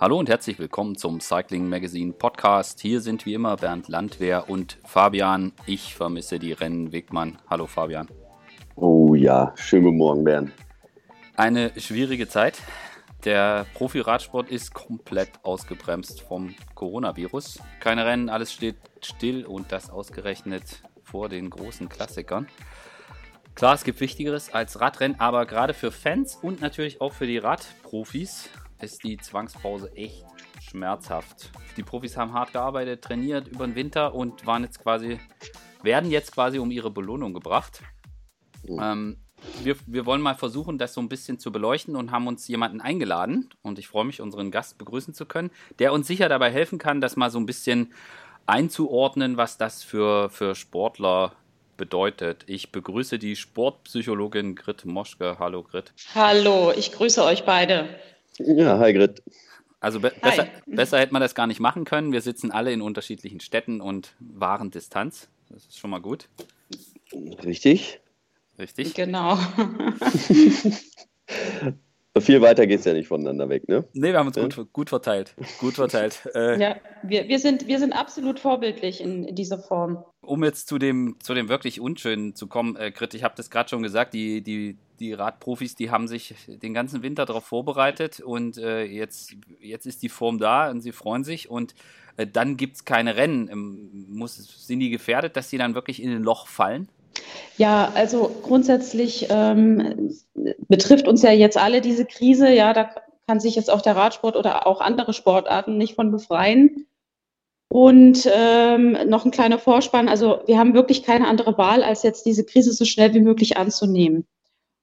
Hallo und herzlich willkommen zum Cycling Magazine Podcast. Hier sind wie immer Bernd Landwehr und Fabian. Ich vermisse die Rennen Wegmann. Hallo Fabian. Oh ja, schönen guten Morgen, Bernd. Eine schwierige Zeit. Der Profi-Radsport ist komplett ausgebremst vom Coronavirus. Keine Rennen, alles steht still und das ausgerechnet vor den großen Klassikern. Klar, es gibt Wichtigeres als Radrennen, aber gerade für Fans und natürlich auch für die Radprofis ist die Zwangspause echt schmerzhaft. Die Profis haben hart gearbeitet, trainiert über den Winter und waren jetzt quasi, werden jetzt quasi um ihre Belohnung gebracht. Mhm. Ähm, wir, wir wollen mal versuchen, das so ein bisschen zu beleuchten und haben uns jemanden eingeladen. Und ich freue mich, unseren Gast begrüßen zu können, der uns sicher dabei helfen kann, das mal so ein bisschen einzuordnen, was das für, für Sportler bedeutet. Ich begrüße die Sportpsychologin Grit Moschke. Hallo Grit. Hallo, ich grüße euch beide. Ja, hi Grit. Also be hi. Besser, besser hätte man das gar nicht machen können. Wir sitzen alle in unterschiedlichen Städten und wahren Distanz. Das ist schon mal gut. Richtig. Richtig. Genau. Viel weiter geht es ja nicht voneinander weg, ne? Nee, wir haben uns ja? gut, gut verteilt. Gut verteilt. Äh, ja, wir, wir, sind, wir sind absolut vorbildlich in, in, dieser Form. Um jetzt zu dem, zu dem wirklich Unschönen zu kommen, äh, Grit, ich habe das gerade schon gesagt, die, die, die Radprofis, die haben sich den ganzen Winter darauf vorbereitet und äh, jetzt, jetzt ist die Form da und sie freuen sich und äh, dann gibt es keine Rennen. Ähm, muss, sind die gefährdet, dass sie dann wirklich in ein Loch fallen? Ja, also grundsätzlich ähm, betrifft uns ja jetzt alle diese Krise. Ja, da kann sich jetzt auch der Radsport oder auch andere Sportarten nicht von befreien. Und ähm, noch ein kleiner Vorspann. Also wir haben wirklich keine andere Wahl, als jetzt diese Krise so schnell wie möglich anzunehmen.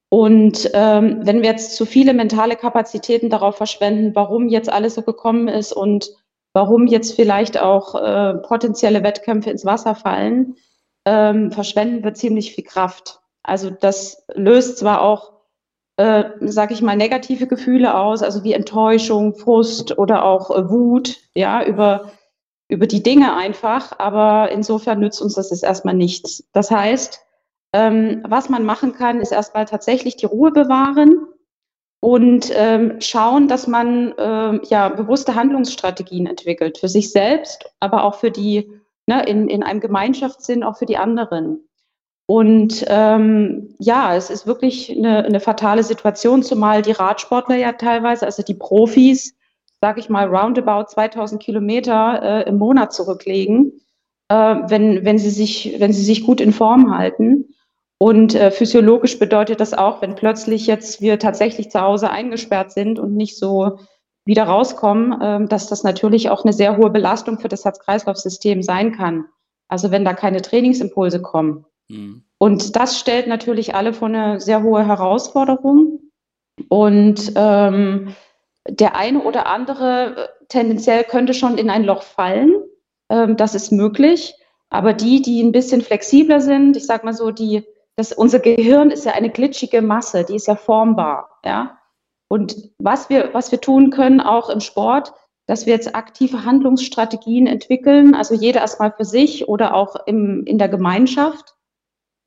Und ähm, wenn wir jetzt zu viele mentale Kapazitäten darauf verschwenden, warum jetzt alles so gekommen ist und warum jetzt vielleicht auch äh, potenzielle Wettkämpfe ins Wasser fallen, ähm, verschwenden wir ziemlich viel Kraft. Also das löst zwar auch, äh, sage ich mal, negative Gefühle aus, also wie Enttäuschung, Frust oder auch äh, Wut, ja, über, über die Dinge einfach, aber insofern nützt uns das jetzt erstmal nichts. Das heißt, ähm, was man machen kann, ist erstmal tatsächlich die Ruhe bewahren und ähm, schauen, dass man ähm, ja bewusste Handlungsstrategien entwickelt für sich selbst, aber auch für die ne, in, in einem Gemeinschaftssinn auch für die anderen. Und ähm, ja, es ist wirklich eine, eine fatale Situation, zumal die Radsportler ja teilweise, also die Profis, sage ich mal, roundabout 2000 Kilometer äh, im Monat zurücklegen, äh, wenn, wenn, sie sich, wenn sie sich gut in Form halten. Und äh, physiologisch bedeutet das auch, wenn plötzlich jetzt wir tatsächlich zu Hause eingesperrt sind und nicht so wieder rauskommen, ähm, dass das natürlich auch eine sehr hohe Belastung für das Herz-Kreislauf-System sein kann. Also wenn da keine Trainingsimpulse kommen. Mhm. Und das stellt natürlich alle vor eine sehr hohe Herausforderung. Und ähm, der eine oder andere äh, tendenziell könnte schon in ein Loch fallen. Ähm, das ist möglich. Aber die, die ein bisschen flexibler sind, ich sage mal so, die, das, unser Gehirn ist ja eine glitschige Masse, die ist ja formbar. Ja? Und was wir, was wir tun können, auch im Sport, dass wir jetzt aktive Handlungsstrategien entwickeln, also jeder erstmal für sich oder auch im, in der Gemeinschaft,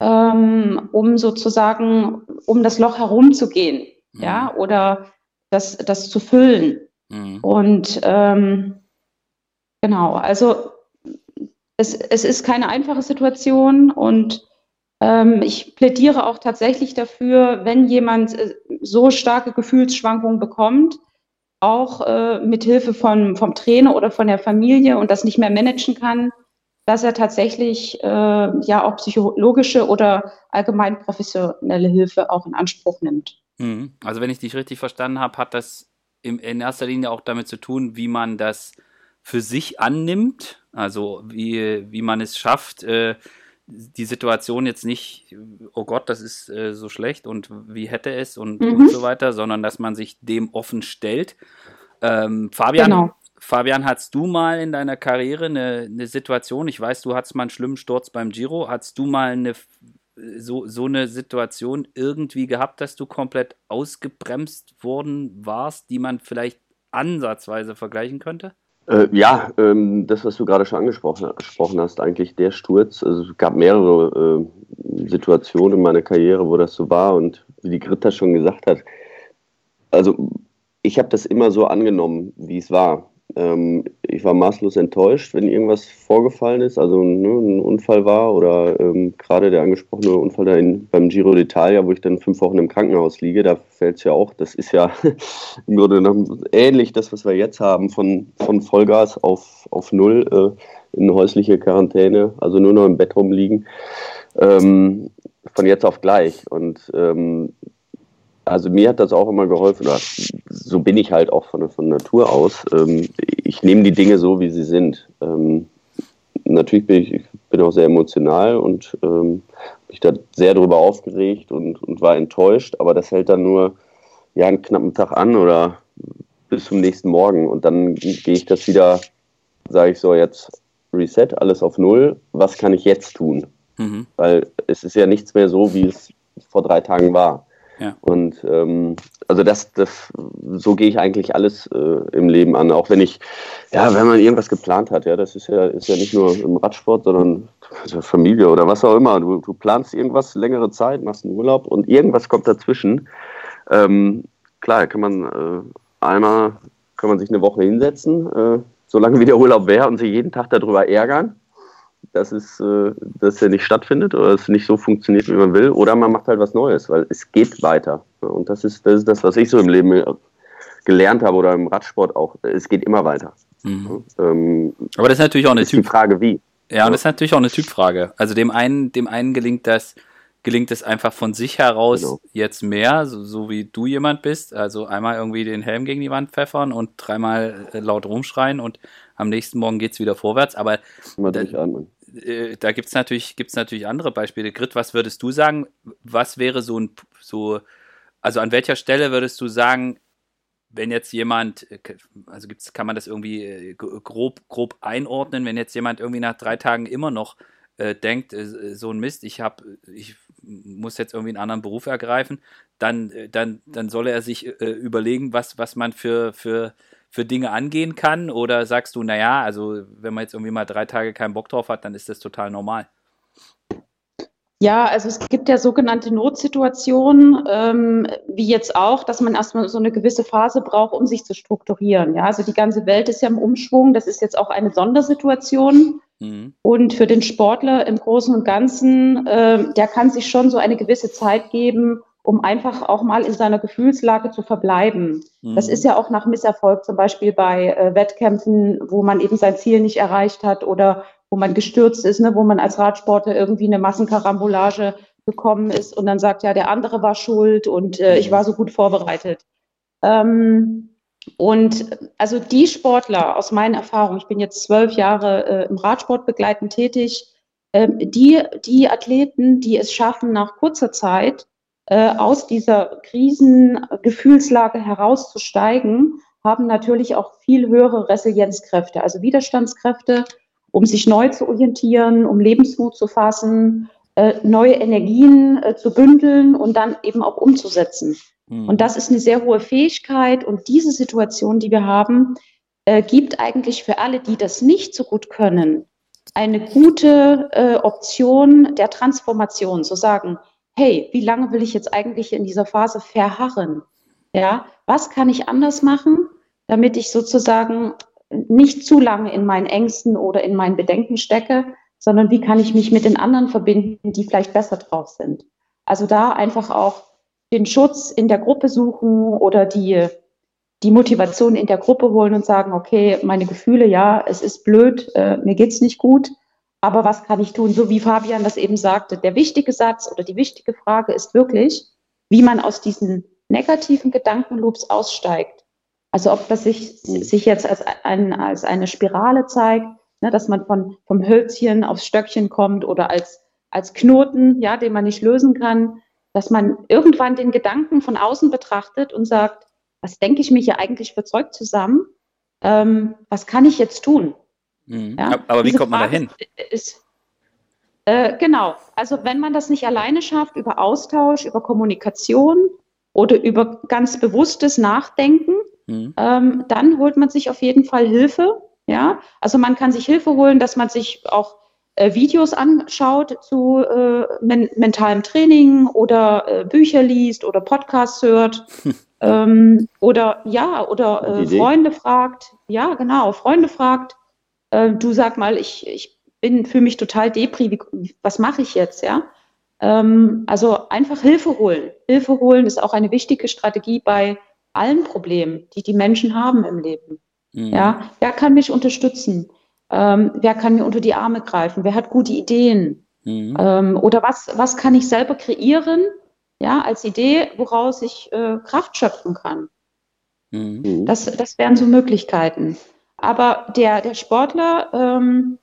ähm, um sozusagen, um das Loch herumzugehen, mhm. ja, oder das, das zu füllen. Mhm. Und ähm, genau, also es, es ist keine einfache Situation und ich plädiere auch tatsächlich dafür, wenn jemand äh, so starke Gefühlsschwankungen bekommt, auch äh, mit Hilfe von, vom Trainer oder von der Familie und das nicht mehr managen kann, dass er tatsächlich äh, ja auch psychologische oder allgemein professionelle Hilfe auch in Anspruch nimmt. Mhm. Also wenn ich dich richtig verstanden habe, hat das in erster Linie auch damit zu tun, wie man das für sich annimmt, also wie, wie man es schafft, äh, die Situation jetzt nicht, oh Gott, das ist äh, so schlecht und wie hätte es und, mhm. und, so weiter, sondern dass man sich dem offen stellt. Ähm, Fabian, genau. Fabian, hattest du mal in deiner Karriere eine, eine, Situation, ich weiß, du hattest mal einen schlimmen Sturz beim Giro, hattest du mal eine, so, so eine Situation irgendwie gehabt, dass du komplett ausgebremst worden warst, die man vielleicht ansatzweise vergleichen könnte? Äh, ja, ähm, das, was du gerade schon angesprochen, hast, eigentlich der Sturz. Also es gab mehrere äh, Situationen in meiner Karriere, wo das so war und wie die Gritta schon gesagt hat. Also ich habe das immer so angenommen, wie es war. Ähm, ich war maßlos enttäuscht, wenn irgendwas vorgefallen ist, also ne, ein Unfall war oder ähm, gerade der angesprochene Unfall da in, beim Giro d'Italia, wo ich dann fünf Wochen im Krankenhaus liege, da fällt es ja auch, das ist ja im Grunde genommen ähnlich das, was wir jetzt haben, von, von Vollgas auf, auf Null äh, in häusliche Quarantäne, also nur noch im Bett rumliegen, ähm, von jetzt auf gleich. Und ähm, also mir hat das auch immer geholfen, so bin ich halt auch von, von Natur aus. Ähm, ich nehme die Dinge so, wie sie sind. Ähm, natürlich bin ich, ich bin auch sehr emotional und ähm, mich da sehr darüber aufgeregt und, und war enttäuscht, aber das hält dann nur ja, einen knappen Tag an oder bis zum nächsten Morgen und dann gehe ich das wieder, sage ich so, jetzt Reset, alles auf Null, was kann ich jetzt tun? Mhm. Weil es ist ja nichts mehr so, wie es vor drei Tagen war. Ja. Und ähm, also das, das, so gehe ich eigentlich alles äh, im Leben an. Auch wenn ich, ja, wenn man irgendwas geplant hat, ja, das ist ja, ist ja nicht nur im Radsport, sondern also Familie oder was auch immer. Du, du planst irgendwas längere Zeit, machst einen Urlaub und irgendwas kommt dazwischen. Ähm, klar, kann man äh, einmal kann man sich eine Woche hinsetzen, äh, solange wie der Urlaub wäre und sich jeden Tag darüber ärgern dass es, äh, dass er nicht stattfindet oder es nicht so funktioniert, wie man will, oder man macht halt was Neues, weil es geht weiter. Und das ist, das ist das, was ich so im Leben gelernt habe oder im Radsport auch. Es geht immer weiter. Mhm. Ähm, Aber das ist natürlich auch eine Typfrage, wie. Ja, und das ist natürlich auch eine Typfrage. Also dem einen, dem einen gelingt das, gelingt es einfach von sich heraus genau. jetzt mehr, so, so, wie du jemand bist. Also einmal irgendwie den Helm gegen die Wand pfeffern und dreimal äh, laut rumschreien und am nächsten Morgen geht es wieder vorwärts. Aber da, äh, da gibt es natürlich, gibt's natürlich andere Beispiele. Grit, was würdest du sagen? Was wäre so ein, so, also an welcher Stelle würdest du sagen, wenn jetzt jemand, äh, also gibt's, kann man das irgendwie äh, grob, grob einordnen, wenn jetzt jemand irgendwie nach drei Tagen immer noch äh, denkt, äh, so ein Mist, ich habe, ich muss jetzt irgendwie einen anderen Beruf ergreifen, dann, dann, dann soll er sich äh, überlegen, was, was man für, für für Dinge angehen kann? Oder sagst du, naja, also wenn man jetzt irgendwie mal drei Tage keinen Bock drauf hat, dann ist das total normal? Ja, also es gibt ja sogenannte Notsituationen, ähm, wie jetzt auch, dass man erstmal so eine gewisse Phase braucht, um sich zu strukturieren. Ja, also die ganze Welt ist ja im Umschwung. Das ist jetzt auch eine Sondersituation. Mhm. Und für den Sportler im Großen und Ganzen, äh, der kann sich schon so eine gewisse Zeit geben, um einfach auch mal in seiner Gefühlslage zu verbleiben. Mhm. Das ist ja auch nach Misserfolg, zum Beispiel bei äh, Wettkämpfen, wo man eben sein Ziel nicht erreicht hat oder wo man gestürzt ist, ne, wo man als Radsportler irgendwie eine Massenkarambolage bekommen ist und dann sagt, ja, der andere war schuld und äh, ich war so gut vorbereitet. Ähm, und also die Sportler aus meinen Erfahrungen, ich bin jetzt zwölf Jahre äh, im Radsport begleitend tätig, äh, die, die Athleten, die es schaffen, nach kurzer Zeit aus dieser Krisengefühlslage herauszusteigen, haben natürlich auch viel höhere Resilienzkräfte, also Widerstandskräfte, um sich neu zu orientieren, um Lebensmut zu fassen, äh, neue Energien äh, zu bündeln und dann eben auch umzusetzen. Mhm. Und das ist eine sehr hohe Fähigkeit. Und diese Situation, die wir haben, äh, gibt eigentlich für alle, die das nicht so gut können, eine gute äh, Option der Transformation, zu sagen, hey, wie lange will ich jetzt eigentlich in dieser Phase verharren? Ja, was kann ich anders machen, damit ich sozusagen nicht zu lange in meinen Ängsten oder in meinen Bedenken stecke, sondern wie kann ich mich mit den anderen verbinden, die vielleicht besser drauf sind? Also da einfach auch den Schutz in der Gruppe suchen oder die, die Motivation in der Gruppe holen und sagen, okay, meine Gefühle, ja, es ist blöd, äh, mir geht's nicht gut, aber was kann ich tun? So wie Fabian das eben sagte, der wichtige Satz oder die wichtige Frage ist wirklich, wie man aus diesen negativen Gedankenloops aussteigt. Also ob das sich, sich jetzt als, ein, als eine Spirale zeigt, ne, dass man von, vom Hölzchen aufs Stöckchen kommt oder als, als Knoten, ja, den man nicht lösen kann, dass man irgendwann den Gedanken von außen betrachtet und sagt, was denke ich mir hier eigentlich für Zeug zusammen? Ähm, was kann ich jetzt tun? Mhm. Ja? Aber wie kommt man da hin? Äh, genau. Also wenn man das nicht alleine schafft, über Austausch, über Kommunikation oder über ganz bewusstes Nachdenken, mhm. ähm, dann holt man sich auf jeden Fall Hilfe. Ja, also man kann sich Hilfe holen, dass man sich auch äh, Videos anschaut zu äh, men mentalem Training oder äh, Bücher liest oder Podcasts hört. Ähm, oder ja, oder äh, Freunde fragt, ja, genau, Freunde fragt, äh, du sag mal, ich, ich bin für mich total depri, was mache ich jetzt, ja? Ähm, also einfach Hilfe holen. Hilfe holen ist auch eine wichtige Strategie bei allen Problemen, die die Menschen haben im Leben. Mhm. Ja, wer kann mich unterstützen? Ähm, wer kann mir unter die Arme greifen? Wer hat gute Ideen? Mhm. Ähm, oder was, was kann ich selber kreieren, ja, als Idee, woraus ich äh, Kraft schöpfen kann? Mhm. Das, das wären so Möglichkeiten. Aber der, der Sportler, ähm,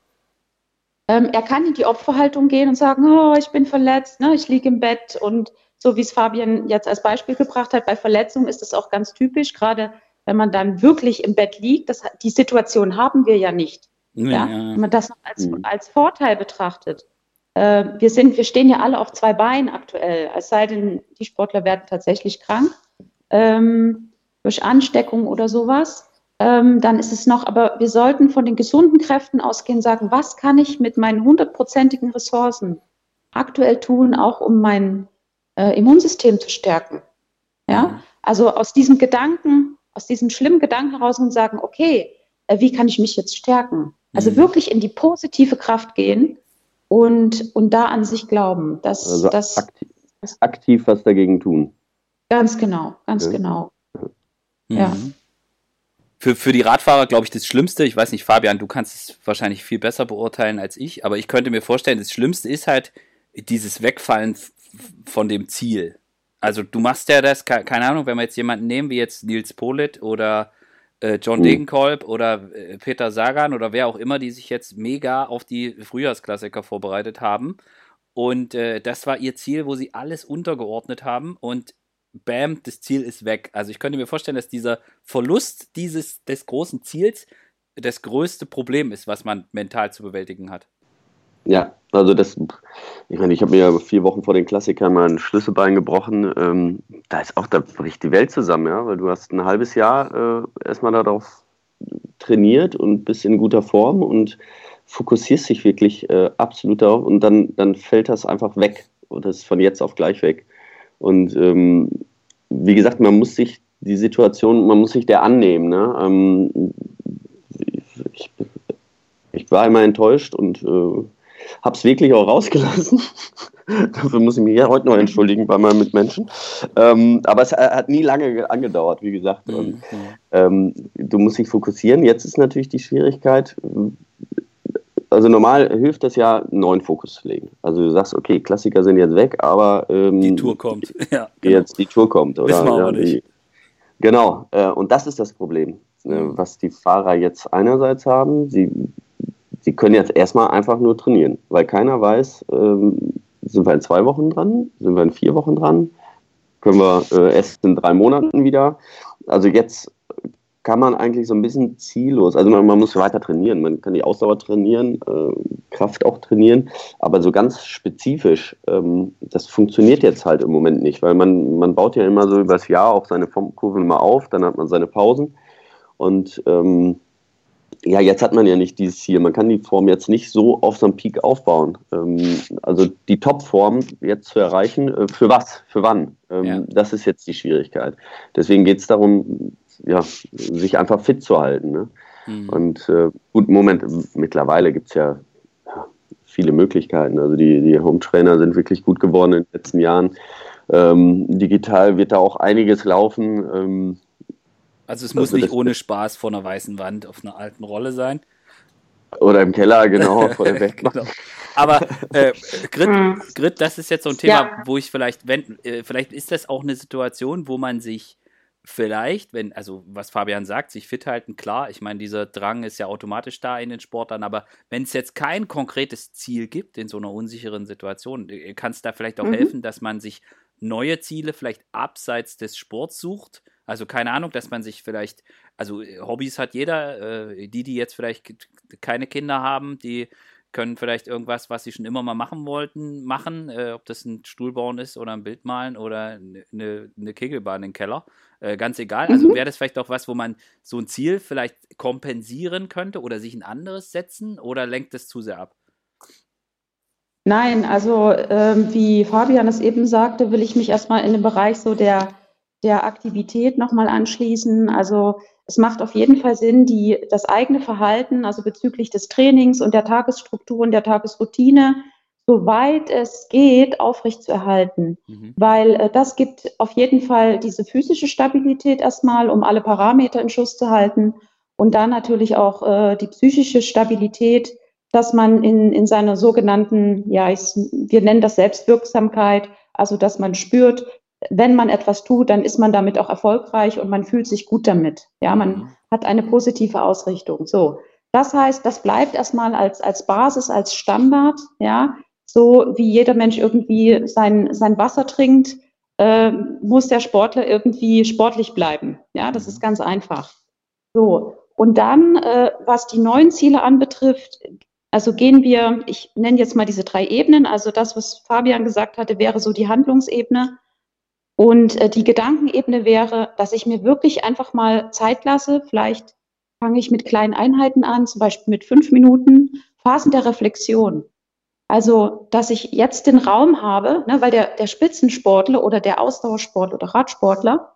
ähm, er kann in die Opferhaltung gehen und sagen, oh, ich bin verletzt, ne, ich liege im Bett und so wie es Fabian jetzt als Beispiel gebracht hat, bei Verletzungen ist das auch ganz typisch, gerade wenn man dann wirklich im Bett liegt. Das, die Situation haben wir ja nicht. Ja, ja. Wenn man das als, mhm. als Vorteil betrachtet. Äh, wir, sind, wir stehen ja alle auf zwei Beinen aktuell, es sei denn, die Sportler werden tatsächlich krank ähm, durch Ansteckung oder sowas. Ähm, dann ist es noch, aber wir sollten von den gesunden Kräften ausgehen, sagen, was kann ich mit meinen hundertprozentigen Ressourcen aktuell tun, auch um mein äh, Immunsystem zu stärken. Ja, mhm. also aus diesem Gedanken, aus diesem schlimmen Gedanken heraus und sagen, okay, äh, wie kann ich mich jetzt stärken? Also mhm. wirklich in die positive Kraft gehen und, und da an sich glauben. Dass, also dass, aktiv, aktiv was dagegen tun. Ganz genau, ganz ja. genau. Mhm. Ja. Für, für die Radfahrer, glaube ich, das Schlimmste, ich weiß nicht, Fabian, du kannst es wahrscheinlich viel besser beurteilen als ich, aber ich könnte mir vorstellen, das Schlimmste ist halt dieses Wegfallen von dem Ziel. Also du machst ja das, keine Ahnung, wenn wir jetzt jemanden nehmen, wie jetzt Nils Polit oder äh, John mhm. Degenkolb oder äh, Peter Sagan oder wer auch immer, die sich jetzt mega auf die Frühjahrsklassiker vorbereitet haben. Und äh, das war ihr Ziel, wo sie alles untergeordnet haben und bam, das Ziel ist weg. Also ich könnte mir vorstellen, dass dieser Verlust dieses des großen Ziels das größte Problem ist, was man mental zu bewältigen hat. Ja, also das, ich meine, ich habe mir vier Wochen vor den Klassikern mal ein Schlüsselbein gebrochen. Ähm, da ist auch, da bricht die Welt zusammen, ja, weil du hast ein halbes Jahr äh, erstmal darauf trainiert und bist in guter Form und fokussierst dich wirklich äh, absolut darauf und dann, dann fällt das einfach weg und das ist von jetzt auf gleich weg. Und ähm, wie gesagt, man muss sich die Situation, man muss sich der annehmen. Ne? Ähm, ich, ich, war immer enttäuscht und äh, habe es wirklich auch rausgelassen. Dafür muss ich mich ja heute noch entschuldigen bei meinen Mitmenschen. Ähm, aber es hat nie lange angedauert, wie gesagt. Und, mhm. ähm, du musst dich fokussieren. Jetzt ist natürlich die Schwierigkeit, also normal hilft das ja, einen neuen Fokus zu legen. Also du sagst, okay, Klassiker sind jetzt weg, aber ähm, die Tour kommt. Ja, genau. Jetzt die Tour kommt, oder? Wissen wir ja, nicht. genau, äh, und das ist das Problem, mhm. was die Fahrer jetzt einerseits haben. Sie sie können jetzt erstmal einfach nur trainieren, weil keiner weiß, ähm, sind wir in zwei Wochen dran, sind wir in vier Wochen dran, können wir äh, erst in drei Monaten wieder. Also jetzt kann man eigentlich so ein bisschen ziellos, also man, man muss weiter trainieren, man kann die Ausdauer trainieren, äh, Kraft auch trainieren, aber so ganz spezifisch, ähm, das funktioniert jetzt halt im Moment nicht, weil man, man baut ja immer so übers Jahr auch seine Formkurven immer auf, dann hat man seine Pausen und ähm, ja, jetzt hat man ja nicht dieses Ziel. Man kann die Form jetzt nicht so auf so einem Peak aufbauen. Ähm, also die Topform jetzt zu erreichen, äh, für was, für wann? Ähm, ja. Das ist jetzt die Schwierigkeit. Deswegen geht es darum, ja, sich einfach fit zu halten. Ne? Mhm. Und äh, gut, Moment, mittlerweile gibt es ja, ja, viele Möglichkeiten. Also die, die Home-Trainer sind wirklich gut geworden in den letzten Jahren. Ähm, digital wird da auch einiges laufen. Ähm, also es muss also nicht ohne Spaß vor einer weißen Wand auf einer alten Rolle sein. Oder im Keller, genau, vor der Welt. genau. Aber äh, Grit, hm. Grit, das ist jetzt so ein Thema, ja. wo ich vielleicht, wenn, äh, vielleicht ist das auch eine Situation, wo man sich vielleicht, wenn, also was Fabian sagt, sich fit halten, klar, ich meine, dieser Drang ist ja automatisch da in den Sportlern, aber wenn es jetzt kein konkretes Ziel gibt in so einer unsicheren Situation, äh, kann es da vielleicht auch mhm. helfen, dass man sich neue Ziele vielleicht abseits des Sports sucht, also keine Ahnung, dass man sich vielleicht, also äh, Hobbys hat jeder, äh, die, die jetzt vielleicht keine Kinder haben, die können vielleicht irgendwas, was sie schon immer mal machen wollten, machen, äh, ob das ein Stuhlbauen ist oder ein Bild malen oder eine, eine Kegelbahn im Keller. Äh, ganz egal. Also mhm. wäre das vielleicht auch was, wo man so ein Ziel vielleicht kompensieren könnte oder sich ein anderes setzen oder lenkt das zu sehr ab? Nein, also ähm, wie Fabian es eben sagte, will ich mich erstmal in dem Bereich so der der Aktivität nochmal anschließen. Also es macht auf jeden Fall Sinn, die, das eigene Verhalten, also bezüglich des Trainings und der Tagesstruktur und der Tagesroutine, soweit es geht, aufrechtzuerhalten. Mhm. Weil äh, das gibt auf jeden Fall diese physische Stabilität erstmal, um alle Parameter in Schuss zu halten. Und dann natürlich auch äh, die psychische Stabilität, dass man in, in seiner sogenannten, ja, ich, wir nennen das Selbstwirksamkeit, also dass man spürt, wenn man etwas tut, dann ist man damit auch erfolgreich und man fühlt sich gut damit. Ja, man mhm. hat eine positive Ausrichtung. So. Das heißt, das bleibt erstmal als, als Basis, als Standard, ja. So wie jeder Mensch irgendwie sein, sein Wasser trinkt, äh, muss der Sportler irgendwie sportlich bleiben. Ja, das ist mhm. ganz einfach. So. Und dann, äh, was die neuen Ziele anbetrifft, also gehen wir, ich nenne jetzt mal diese drei Ebenen. Also das, was Fabian gesagt hatte, wäre so die Handlungsebene. Und äh, die Gedankenebene wäre, dass ich mir wirklich einfach mal Zeit lasse. Vielleicht fange ich mit kleinen Einheiten an, zum Beispiel mit fünf Minuten, Phasen der Reflexion. Also, dass ich jetzt den Raum habe, ne, weil der, der Spitzensportler oder der Ausdauersportler oder Radsportler,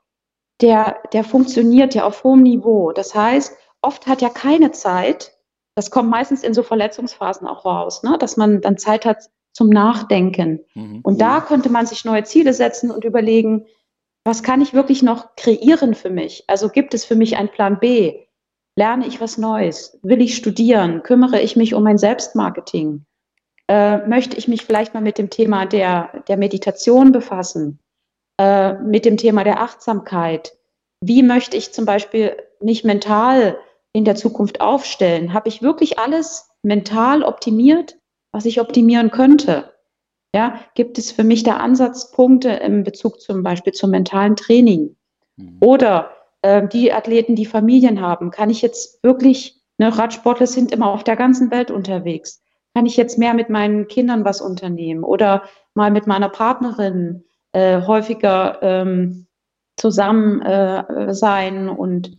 der, der funktioniert ja auf hohem Niveau. Das heißt, oft hat er keine Zeit, das kommt meistens in so Verletzungsphasen auch raus, ne, dass man dann Zeit hat, zum Nachdenken. Mhm. Und da könnte man sich neue Ziele setzen und überlegen, was kann ich wirklich noch kreieren für mich? Also gibt es für mich einen Plan B? Lerne ich was Neues? Will ich studieren? Kümmere ich mich um mein Selbstmarketing? Äh, möchte ich mich vielleicht mal mit dem Thema der, der Meditation befassen? Äh, mit dem Thema der Achtsamkeit? Wie möchte ich zum Beispiel mich mental in der Zukunft aufstellen? Habe ich wirklich alles mental optimiert? Was ich optimieren könnte. Ja, gibt es für mich da Ansatzpunkte im Bezug zum Beispiel zum mentalen Training? Mhm. Oder äh, die Athleten, die Familien haben, kann ich jetzt wirklich, ne, Radsportler sind immer auf der ganzen Welt unterwegs. Kann ich jetzt mehr mit meinen Kindern was unternehmen oder mal mit meiner Partnerin äh, häufiger ähm, zusammen äh, sein und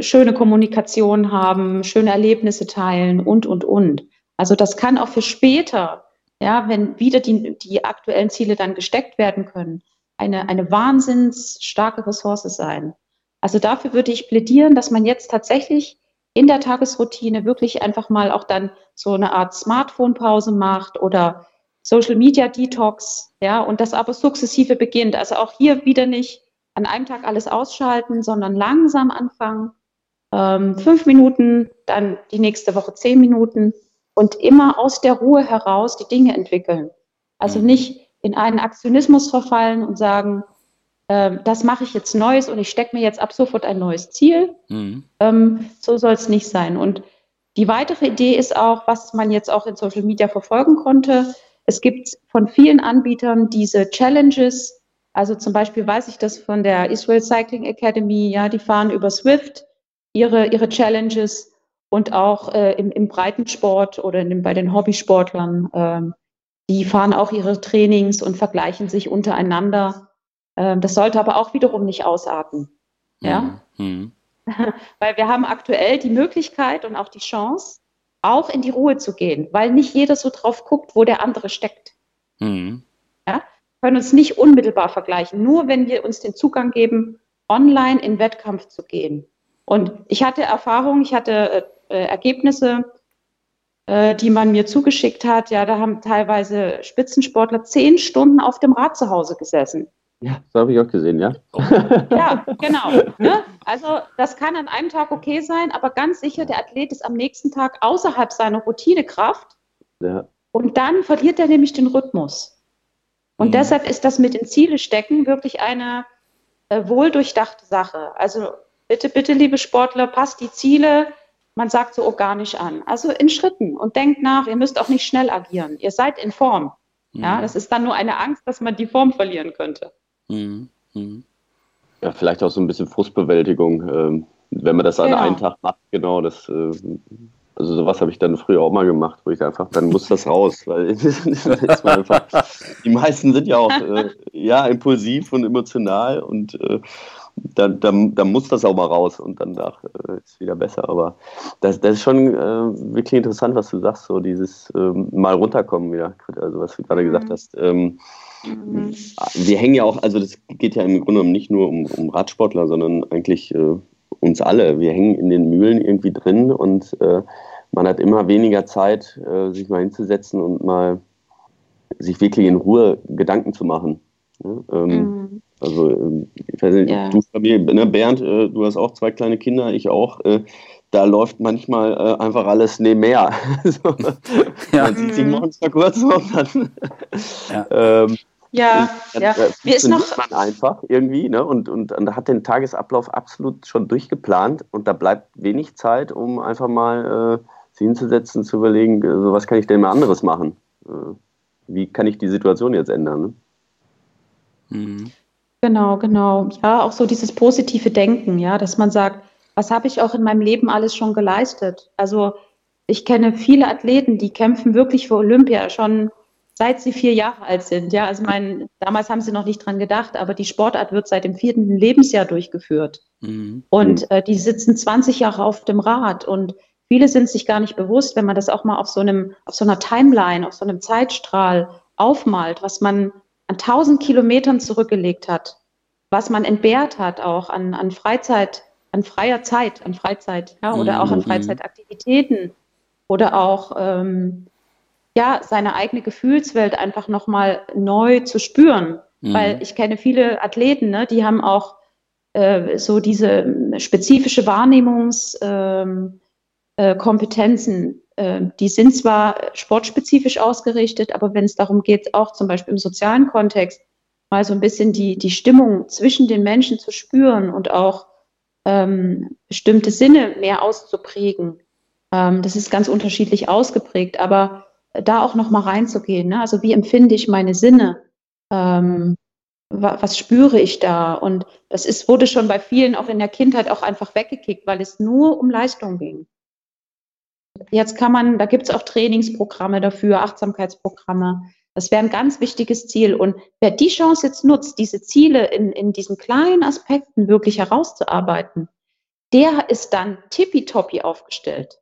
schöne Kommunikation haben, schöne Erlebnisse teilen und, und, und. Also das kann auch für später, ja, wenn wieder die, die aktuellen Ziele dann gesteckt werden können, eine, eine wahnsinns starke Ressource sein. Also dafür würde ich plädieren, dass man jetzt tatsächlich in der Tagesroutine wirklich einfach mal auch dann so eine Art Smartphone-Pause macht oder Social Media Detox, ja, und das aber sukzessive beginnt. Also auch hier wieder nicht an einem Tag alles ausschalten, sondern langsam anfangen. Ähm, fünf Minuten, dann die nächste Woche zehn Minuten und immer aus der Ruhe heraus die Dinge entwickeln. Also mhm. nicht in einen Aktionismus verfallen und sagen, äh, das mache ich jetzt Neues und ich stecke mir jetzt ab sofort ein neues Ziel. Mhm. Ähm, so soll es nicht sein. Und die weitere Idee ist auch, was man jetzt auch in Social Media verfolgen konnte. Es gibt von vielen Anbietern diese Challenges. Also zum Beispiel weiß ich das von der Israel Cycling Academy. Ja, die fahren über Swift ihre, ihre Challenges und auch äh, im, im Breitensport oder dem, bei den Hobbysportlern. Ähm, die fahren auch ihre Trainings und vergleichen sich untereinander. Ähm, das sollte aber auch wiederum nicht ausarten. Ja? Mhm. weil wir haben aktuell die Möglichkeit und auch die Chance, auch in die Ruhe zu gehen, weil nicht jeder so drauf guckt, wo der andere steckt. Mhm. Ja? Wir können uns nicht unmittelbar vergleichen, nur wenn wir uns den Zugang geben, online in Wettkampf zu gehen. Und ich hatte Erfahrung, ich hatte äh, Ergebnisse, äh, die man mir zugeschickt hat. Ja, da haben teilweise Spitzensportler zehn Stunden auf dem Rad zu Hause gesessen. Ja, das habe ich auch gesehen, ja. Ja, genau. Ne? Also das kann an einem Tag okay sein, aber ganz sicher, der Athlet ist am nächsten Tag außerhalb seiner Routinekraft. Ja. Und dann verliert er nämlich den Rhythmus. Und mhm. deshalb ist das mit den Ziele stecken wirklich eine äh, wohldurchdachte Sache. Also bitte, bitte, liebe Sportler, passt die Ziele man sagt so organisch an. Also in Schritten und denkt nach, ihr müsst auch nicht schnell agieren. Ihr seid in Form. Mhm. Ja, das ist dann nur eine Angst, dass man die Form verlieren könnte. Mhm. Mhm. Ja, vielleicht auch so ein bisschen Frustbewältigung, ähm, wenn man das genau. an einem Tag macht, genau, das äh, also sowas habe ich dann früher auch mal gemacht, wo ich einfach, dann muss das raus, weil einfach, die meisten sind ja auch äh, ja impulsiv und emotional und äh, dann, dann, dann muss das auch mal raus und danach äh, ist es wieder besser. Aber das, das ist schon äh, wirklich interessant, was du sagst, so dieses ähm, mal runterkommen wieder, also was du gerade mhm. gesagt hast. Ähm, mhm. wir hängen ja auch, also das geht ja im Grunde genommen nicht nur um, um Radsportler, sondern eigentlich äh, uns alle. Wir hängen in den Mühlen irgendwie drin und äh, man hat immer weniger Zeit, äh, sich mal hinzusetzen und mal sich wirklich in Ruhe Gedanken zu machen. Ne? Ähm, mhm. Also, ähm, ich weiß nicht, ja. du Familie, ne, Bernd, äh, du hast auch zwei kleine Kinder, ich auch. Äh, da läuft manchmal äh, einfach alles nebenher. so, ja. Man sieht sich morgens mal kurz und dann. ja. ähm, ja, dann, ja. Äh, Wie ist noch man einfach irgendwie, ne? Und, und, und hat den Tagesablauf absolut schon durchgeplant und da bleibt wenig Zeit, um einfach mal äh, sich hinzusetzen, zu überlegen, so was kann ich denn mal anderes machen? Äh, wie kann ich die Situation jetzt ändern? Ne? Mhm. Genau, genau. Ja, auch so dieses positive Denken, ja, dass man sagt, was habe ich auch in meinem Leben alles schon geleistet? Also ich kenne viele Athleten, die kämpfen wirklich für Olympia schon seit sie vier Jahre alt sind. Ja, also mein, damals haben sie noch nicht dran gedacht, aber die Sportart wird seit dem vierten Lebensjahr durchgeführt. Mhm. Und äh, die sitzen 20 Jahre auf dem Rad und viele sind sich gar nicht bewusst, wenn man das auch mal auf so einem, auf so einer Timeline, auf so einem Zeitstrahl aufmalt, was man an 1000 Kilometern zurückgelegt hat, was man entbehrt hat auch an, an Freizeit, an freier Zeit, an Freizeit, ja, oder mhm. auch an mhm. Freizeitaktivitäten oder auch ähm, ja, seine eigene Gefühlswelt einfach nochmal neu zu spüren. Mhm. Weil ich kenne viele Athleten, ne, die haben auch äh, so diese spezifische Wahrnehmungskompetenzen, ähm, äh, die sind zwar sportspezifisch ausgerichtet, aber wenn es darum geht, auch zum Beispiel im sozialen Kontext mal so ein bisschen die, die Stimmung zwischen den Menschen zu spüren und auch ähm, bestimmte Sinne mehr auszuprägen, ähm, das ist ganz unterschiedlich ausgeprägt, aber da auch noch mal reinzugehen, ne? also wie empfinde ich meine Sinne, ähm, was spüre ich da? Und das ist, wurde schon bei vielen auch in der Kindheit auch einfach weggekickt, weil es nur um Leistung ging. Jetzt kann man, da gibt es auch Trainingsprogramme dafür, Achtsamkeitsprogramme. Das wäre ein ganz wichtiges Ziel. Und wer die Chance jetzt nutzt, diese Ziele in, in diesen kleinen Aspekten wirklich herauszuarbeiten, der ist dann tippitoppi aufgestellt.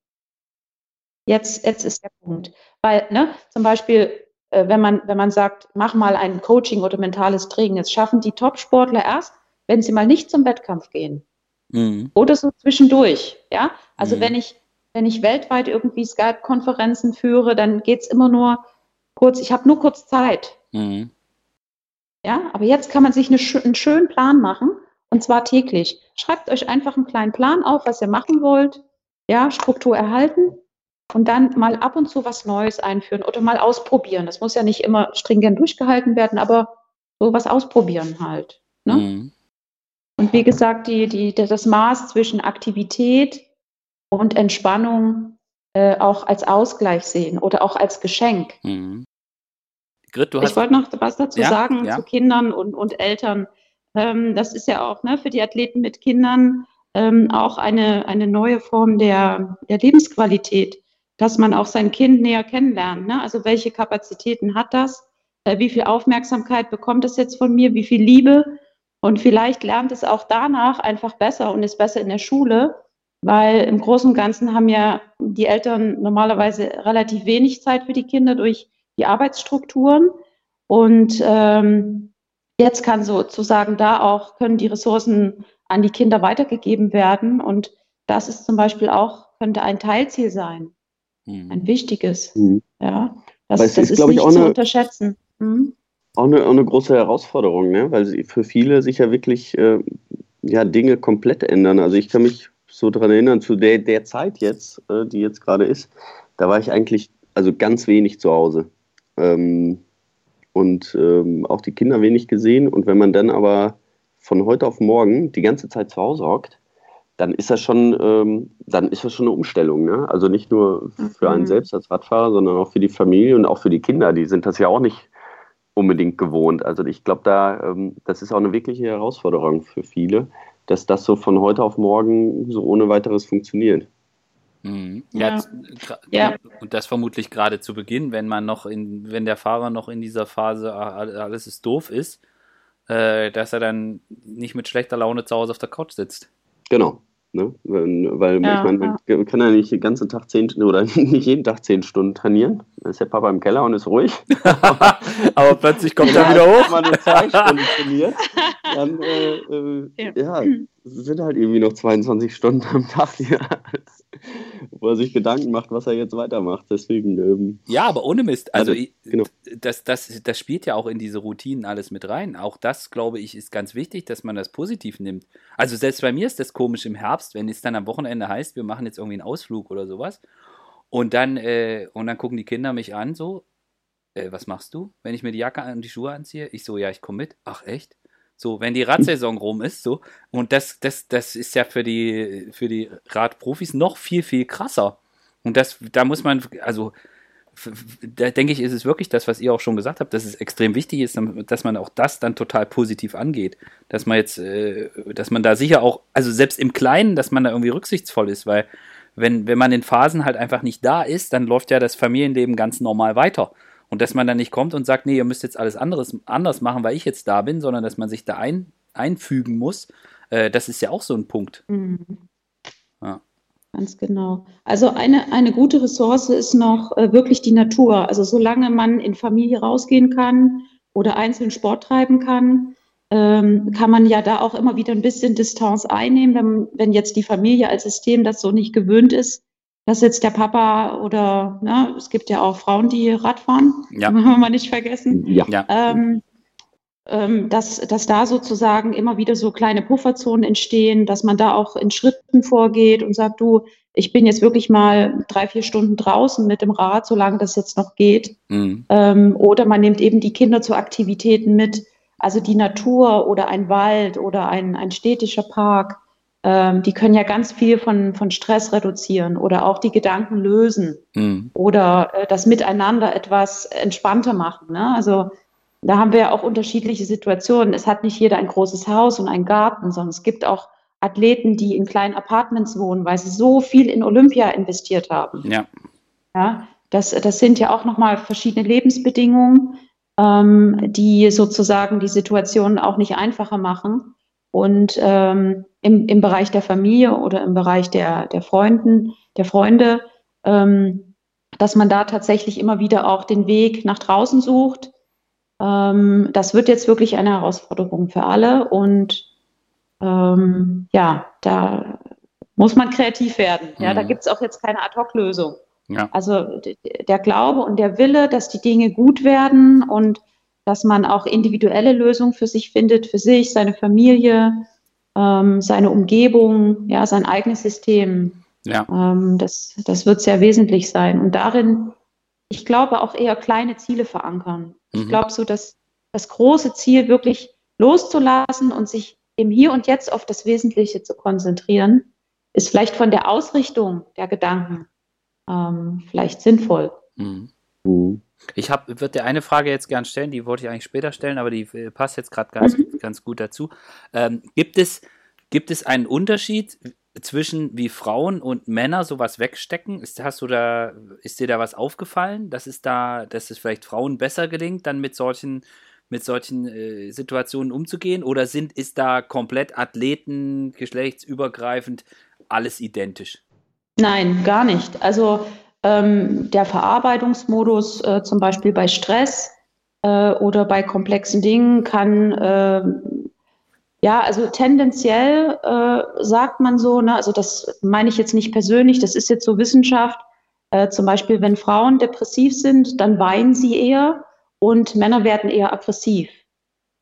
Jetzt, jetzt ist der Punkt. Weil, ne, zum Beispiel, äh, wenn man, wenn man sagt, mach mal ein Coaching oder mentales Training, jetzt schaffen die Top-Sportler erst, wenn sie mal nicht zum Wettkampf gehen. Mhm. Oder so zwischendurch. Ja, also mhm. wenn ich wenn ich weltweit irgendwie Skype-Konferenzen führe, dann geht es immer nur kurz, ich habe nur kurz Zeit. Mhm. Ja, aber jetzt kann man sich eine, einen schönen Plan machen und zwar täglich. Schreibt euch einfach einen kleinen Plan auf, was ihr machen wollt. Ja, Struktur erhalten und dann mal ab und zu was Neues einführen oder mal ausprobieren. Das muss ja nicht immer stringent durchgehalten werden, aber so was ausprobieren halt. Ne? Mhm. Und wie gesagt, die, die, das Maß zwischen Aktivität und Entspannung äh, auch als Ausgleich sehen oder auch als Geschenk. Mhm. Grit, ich wollte noch was dazu ja, sagen ja. zu Kindern und, und Eltern. Ähm, das ist ja auch ne, für die Athleten mit Kindern ähm, auch eine, eine neue Form der, der Lebensqualität, dass man auch sein Kind näher kennenlernt. Ne? Also welche Kapazitäten hat das? Äh, wie viel Aufmerksamkeit bekommt es jetzt von mir? Wie viel Liebe? Und vielleicht lernt es auch danach einfach besser und ist besser in der Schule, weil im Großen und Ganzen haben ja die Eltern normalerweise relativ wenig Zeit für die Kinder durch die Arbeitsstrukturen. Und ähm, jetzt kann sozusagen da auch, können die Ressourcen an die Kinder weitergegeben werden. Und das ist zum Beispiel auch, könnte ein Teilziel sein. Mhm. Ein wichtiges. Mhm. Ja, das, das ist, ist nicht zu eine, unterschätzen. Mhm. Auch, eine, auch eine große Herausforderung, ne? weil für viele sich ja wirklich äh, ja, Dinge komplett ändern. Also ich kann mich so daran erinnern, zu der, der Zeit jetzt, äh, die jetzt gerade ist, da war ich eigentlich also ganz wenig zu Hause. Ähm, und ähm, auch die Kinder wenig gesehen. Und wenn man dann aber von heute auf morgen die ganze Zeit zu Hause hockt, dann ist das schon, ähm, dann ist das schon eine Umstellung. Ne? Also nicht nur für einen mhm. selbst als Radfahrer, sondern auch für die Familie und auch für die Kinder. Die sind das ja auch nicht unbedingt gewohnt. Also ich glaube, da, ähm, das ist auch eine wirkliche Herausforderung für viele, dass das so von heute auf morgen so ohne weiteres funktioniert. Mhm. Ja. ja. Und das vermutlich gerade zu Beginn, wenn man noch in, wenn der Fahrer noch in dieser Phase alles ist doof ist, äh, dass er dann nicht mit schlechter Laune zu Hause auf der Couch sitzt. Genau. Ne? Weil ja, ich meine, man ja. kann ja nicht den ganzen Tag zehn oder nicht jeden Tag zehn Stunden trainieren. Dann ist der Papa im Keller und ist ruhig. Aber plötzlich kommt er wieder hoch. Wenn man nur zwei Stunden trainiert, dann äh, äh, ja. ja, sind halt irgendwie noch 22 Stunden am Tag, wo er sich Gedanken macht, was er jetzt weitermacht. Deswegen. Ähm, ja, aber ohne Mist. Also, also genau. das, das, das spielt ja auch in diese Routinen alles mit rein. Auch das, glaube ich, ist ganz wichtig, dass man das positiv nimmt. Also, selbst bei mir ist das komisch im Herbst, wenn es dann am Wochenende heißt, wir machen jetzt irgendwie einen Ausflug oder sowas. Und dann, äh, und dann gucken die Kinder mich an, so, äh, was machst du, wenn ich mir die Jacke und die Schuhe anziehe? Ich so, ja, ich komme mit. Ach, echt? So, wenn die Radsaison rum ist, so. Und das, das, das ist ja für die, für die Radprofis noch viel, viel krasser. Und das, da muss man, also, da denke ich, ist es wirklich das, was ihr auch schon gesagt habt, dass es extrem wichtig ist, dass man auch das dann total positiv angeht. Dass man jetzt, äh, dass man da sicher auch, also selbst im Kleinen, dass man da irgendwie rücksichtsvoll ist, weil wenn, wenn man in Phasen halt einfach nicht da ist, dann läuft ja das Familienleben ganz normal weiter. Und dass man dann nicht kommt und sagt, nee, ihr müsst jetzt alles anderes, anders machen, weil ich jetzt da bin, sondern dass man sich da ein, einfügen muss, äh, das ist ja auch so ein Punkt. Mhm. Ja. Ganz genau. Also eine, eine gute Ressource ist noch äh, wirklich die Natur. Also solange man in Familie rausgehen kann oder einzeln Sport treiben kann, ähm, kann man ja da auch immer wieder ein bisschen Distanz einnehmen, wenn, wenn jetzt die Familie als System das so nicht gewöhnt ist, dass jetzt der Papa oder ne, es gibt ja auch Frauen, die Radfahren, ja. wollen wir mal nicht vergessen. Ja. Ähm, ähm, dass, dass da sozusagen immer wieder so kleine Pufferzonen entstehen, dass man da auch in Schritten vorgeht und sagt, du, ich bin jetzt wirklich mal drei, vier Stunden draußen mit dem Rad, solange das jetzt noch geht. Mhm. Ähm, oder man nimmt eben die Kinder zu Aktivitäten mit, also die Natur oder ein Wald oder ein, ein städtischer Park ähm, die können ja ganz viel von, von Stress reduzieren oder auch die Gedanken lösen mhm. oder äh, das Miteinander etwas entspannter machen. Ne? Also da haben wir ja auch unterschiedliche Situationen. Es hat nicht jeder ein großes Haus und einen Garten, sondern es gibt auch Athleten, die in kleinen Apartments wohnen, weil sie so viel in Olympia investiert haben. Ja. Ja, das, das sind ja auch nochmal verschiedene Lebensbedingungen, ähm, die sozusagen die Situation auch nicht einfacher machen. Und ähm, im, im Bereich der Familie oder im Bereich der, der Freunden, der Freunde, ähm, dass man da tatsächlich immer wieder auch den Weg nach draußen sucht. Ähm, das wird jetzt wirklich eine Herausforderung für alle und ähm, ja, da muss man kreativ werden. Ja, mhm. da gibt es auch jetzt keine Ad-Hoc-Lösung. Ja. Also der Glaube und der Wille, dass die Dinge gut werden und dass man auch individuelle Lösungen für sich findet, für sich, seine Familie, ähm, seine Umgebung, ja, sein eigenes System. Ja. Ähm, das, das wird sehr wesentlich sein. Und darin, ich glaube, auch eher kleine Ziele verankern. Mhm. Ich glaube so, dass das große Ziel wirklich loszulassen und sich im Hier und Jetzt auf das Wesentliche zu konzentrieren, ist vielleicht von der Ausrichtung der Gedanken ähm, vielleicht sinnvoll. Mhm. mhm. Ich würde dir eine Frage jetzt gern stellen, die wollte ich eigentlich später stellen, aber die äh, passt jetzt gerade ganz, mhm. ganz gut dazu. Ähm, gibt, es, gibt es einen Unterschied zwischen wie Frauen und Männer sowas wegstecken? Ist, hast du da, ist dir da was aufgefallen, dass es da, dass es vielleicht Frauen besser gelingt, dann mit solchen, mit solchen äh, Situationen umzugehen? Oder sind, ist da komplett Athleten, geschlechtsübergreifend, alles identisch? Nein, gar nicht. Also ähm, der Verarbeitungsmodus, äh, zum Beispiel bei Stress äh, oder bei komplexen Dingen, kann äh, ja, also tendenziell äh, sagt man so, ne, also das meine ich jetzt nicht persönlich, das ist jetzt so Wissenschaft. Äh, zum Beispiel, wenn Frauen depressiv sind, dann weinen sie eher und Männer werden eher aggressiv.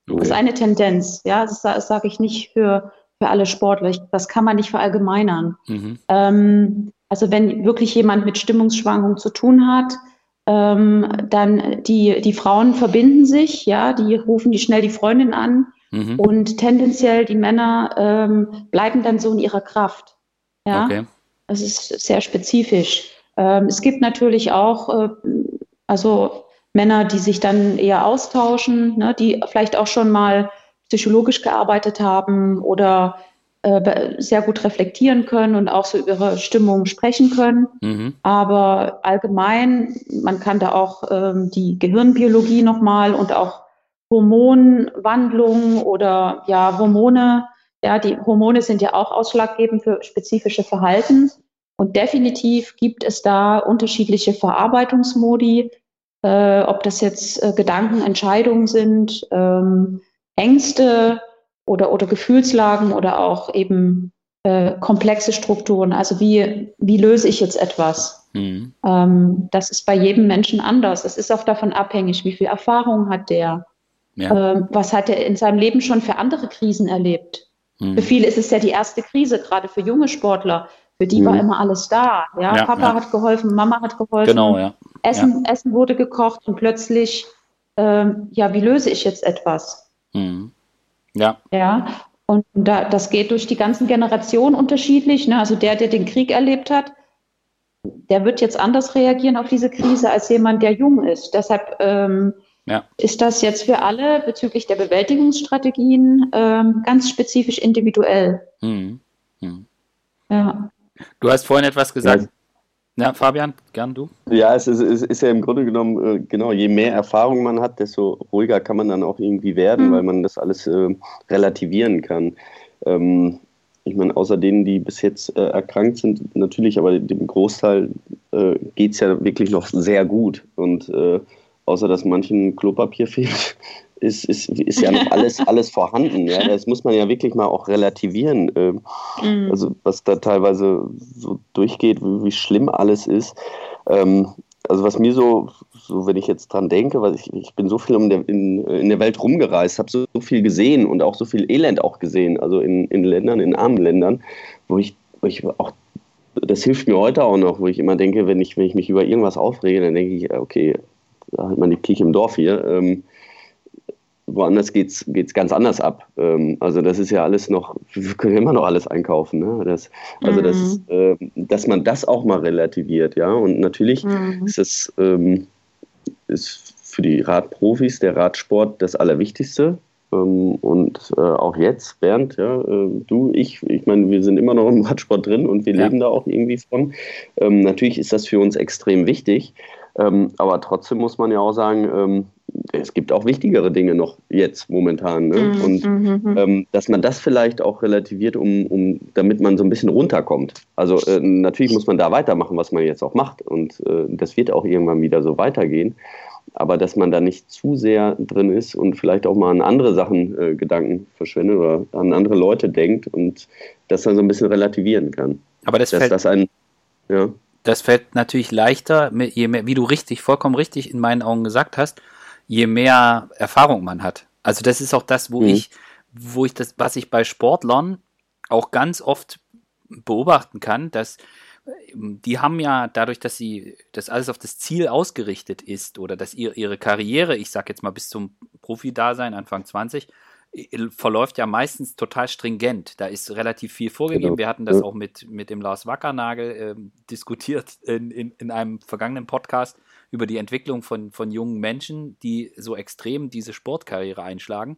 Okay. Das ist eine Tendenz, ja, das, das sage ich nicht für, für alle Sportler, ich, das kann man nicht verallgemeinern. Mhm. Ähm, also wenn wirklich jemand mit Stimmungsschwankungen zu tun hat, ähm, dann die, die Frauen verbinden sich, ja, die rufen die schnell die Freundin an mhm. und tendenziell die Männer ähm, bleiben dann so in ihrer Kraft. Ja, okay. das ist sehr spezifisch. Ähm, es gibt natürlich auch, äh, also Männer, die sich dann eher austauschen, ne, die vielleicht auch schon mal psychologisch gearbeitet haben oder sehr gut reflektieren können und auch so über ihre Stimmung sprechen können. Mhm. Aber allgemein, man kann da auch ähm, die Gehirnbiologie nochmal und auch Hormonwandlungen oder ja, Hormone Ja, die Hormone sind ja auch ausschlaggebend für spezifische Verhalten. Und definitiv gibt es da unterschiedliche Verarbeitungsmodi, äh, ob das jetzt äh, Gedanken, Entscheidungen sind, ähm, Ängste oder, oder Gefühlslagen oder auch eben äh, komplexe Strukturen. Also wie, wie löse ich jetzt etwas? Mhm. Ähm, das ist bei jedem Menschen anders. Es ist auch davon abhängig, wie viel Erfahrung hat der, ja. ähm, was hat er in seinem Leben schon für andere Krisen erlebt. Mhm. Für viele ist es ja die erste Krise, gerade für junge Sportler. Für die mhm. war immer alles da. Ja, ja Papa ja. hat geholfen, Mama hat geholfen. Genau, ja. Essen, Essen wurde gekocht und plötzlich, ähm, ja, wie löse ich jetzt etwas? Mhm. Ja. Ja. Und da, das geht durch die ganzen Generationen unterschiedlich. Ne? Also der, der den Krieg erlebt hat, der wird jetzt anders reagieren auf diese Krise als jemand, der jung ist. Deshalb ähm, ja. ist das jetzt für alle bezüglich der Bewältigungsstrategien ähm, ganz spezifisch individuell. Mhm. Mhm. Ja. Du hast vorhin etwas gesagt. Ja. Fabian, gern du. Ja, es ist, es ist, ja im Grunde genommen, äh, genau, je mehr Erfahrung man hat, desto ruhiger kann man dann auch irgendwie werden, mhm. weil man das alles äh, relativieren kann. Ähm, ich meine, außer denen, die bis jetzt äh, erkrankt sind, natürlich, aber dem Großteil äh, geht es ja wirklich noch sehr gut. Und äh, außer dass manchen Klopapier fehlt, ist, ist, ist ja noch alles, alles vorhanden. Ja? Das muss man ja wirklich mal auch relativieren. Ähm, mhm. Also was da teilweise so durchgeht, wie, wie schlimm alles ist. Ähm, also was mir so, so, wenn ich jetzt dran denke, weil ich, ich bin so viel um der, in, in der Welt rumgereist, habe so, so, viel gesehen und auch so viel Elend auch gesehen, also in, in Ländern, in armen Ländern, wo ich, wo ich auch, das hilft mir heute auch noch, wo ich immer denke, wenn ich, wenn ich mich über irgendwas aufrege, dann denke ich, okay, da hat man die Kirche im Dorf hier. Ähm, woanders geht es ganz anders ab. Ähm, also das ist ja alles noch, wir können immer noch alles einkaufen. Ne? Das, also mhm. das, äh, dass man das auch mal relativiert, ja. Und natürlich mhm. ist das ähm, ist für die Radprofis der Radsport das Allerwichtigste. Ähm, und äh, auch jetzt, Bernd, ja, äh, du, ich, ich meine, wir sind immer noch im Radsport drin und wir ja. leben da auch irgendwie von. Ähm, natürlich ist das für uns extrem wichtig. Ähm, aber trotzdem muss man ja auch sagen, ähm, es gibt auch wichtigere Dinge noch jetzt momentan. Ne? Mhm, und mhm, mhm. ähm, dass man das vielleicht auch relativiert, um, um, damit man so ein bisschen runterkommt. Also äh, natürlich muss man da weitermachen, was man jetzt auch macht. Und äh, das wird auch irgendwann wieder so weitergehen. Aber dass man da nicht zu sehr drin ist und vielleicht auch mal an andere Sachen äh, Gedanken verschwendet oder an andere Leute denkt und das dann so ein bisschen relativieren kann. Aber das dass fällt, das ein, ja. Das fällt natürlich leichter, je mehr, wie du richtig, vollkommen richtig in meinen Augen gesagt hast, je mehr Erfahrung man hat. Also das ist auch das, wo mhm. ich, wo ich das, was ich bei Sportlern auch ganz oft beobachten kann, dass ähm, die haben ja dadurch, dass sie das alles auf das Ziel ausgerichtet ist oder dass ihr, ihre Karriere, ich sag jetzt mal bis zum Profi-Dasein, Anfang 20, verläuft ja meistens total stringent. Da ist relativ viel vorgegeben. Genau. Wir hatten das ja. auch mit, mit dem Lars Wackernagel äh, diskutiert in, in, in einem vergangenen Podcast über die Entwicklung von, von jungen Menschen, die so extrem diese Sportkarriere einschlagen.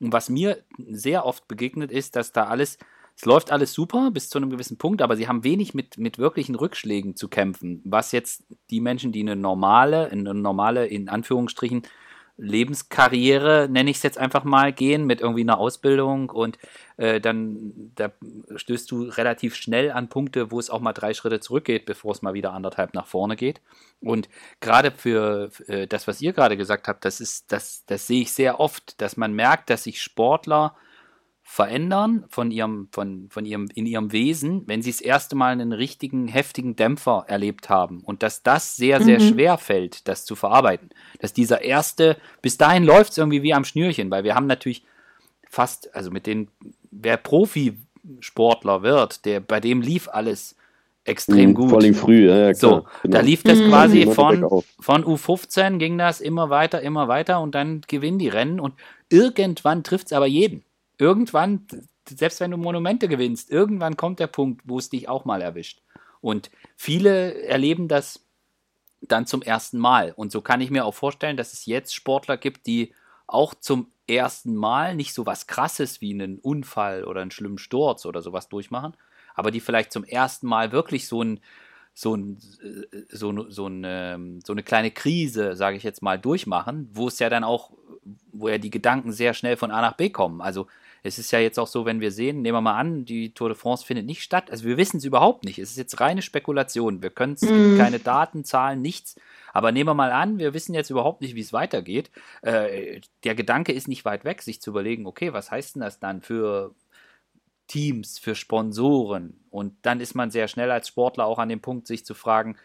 Und was mir sehr oft begegnet ist, dass da alles, es läuft alles super bis zu einem gewissen Punkt, aber sie haben wenig mit, mit wirklichen Rückschlägen zu kämpfen, was jetzt die Menschen, die eine normale, eine normale, in Anführungsstrichen, Lebenskarriere, nenne ich es jetzt einfach mal, gehen mit irgendwie einer Ausbildung und äh, dann da stößt du relativ schnell an Punkte, wo es auch mal drei Schritte zurückgeht, bevor es mal wieder anderthalb nach vorne geht. Und gerade für äh, das, was ihr gerade gesagt habt, das ist, das, das sehe ich sehr oft, dass man merkt, dass sich Sportler verändern von ihrem, von, von ihrem, in ihrem Wesen, wenn sie das erste Mal einen richtigen, heftigen Dämpfer erlebt haben. Und dass das sehr, sehr mhm. schwer fällt, das zu verarbeiten. Dass dieser erste, bis dahin läuft es irgendwie wie am Schnürchen, weil wir haben natürlich fast, also mit den, wer Profisportler wird, der, bei dem lief alles extrem mhm, gut. Vor allem früh, ja, ja So, genau. da lief das mhm. quasi von, von U15 ging das immer weiter, immer weiter und dann gewinnen die Rennen und irgendwann trifft es aber jeden irgendwann, selbst wenn du Monumente gewinnst, irgendwann kommt der Punkt, wo es dich auch mal erwischt. Und viele erleben das dann zum ersten Mal. Und so kann ich mir auch vorstellen, dass es jetzt Sportler gibt, die auch zum ersten Mal nicht so was Krasses wie einen Unfall oder einen schlimmen Sturz oder sowas durchmachen, aber die vielleicht zum ersten Mal wirklich so ein, so, ein, so, so, eine, so eine kleine Krise, sage ich jetzt mal, durchmachen, wo es ja dann auch, wo ja die Gedanken sehr schnell von A nach B kommen. Also Es ist ja jetzt auch so, wenn wir sehen, nehmen wir mal an, die Tour de France findet nicht statt. Also wir wissen es überhaupt nicht. Es ist jetzt reine Spekulation. Wir können es, mm. keine Daten, Zahlen, nichts. Aber nehmen wir mal an, wir wissen jetzt überhaupt nicht, wie es weitergeht. Äh, der Gedanke ist nicht weit weg, sich zu überlegen, okay, was heißt denn das dann für Teams, für Sponsoren? Und dann ist man sehr schnell als Sportler auch an dem Punkt, sich zu fragen,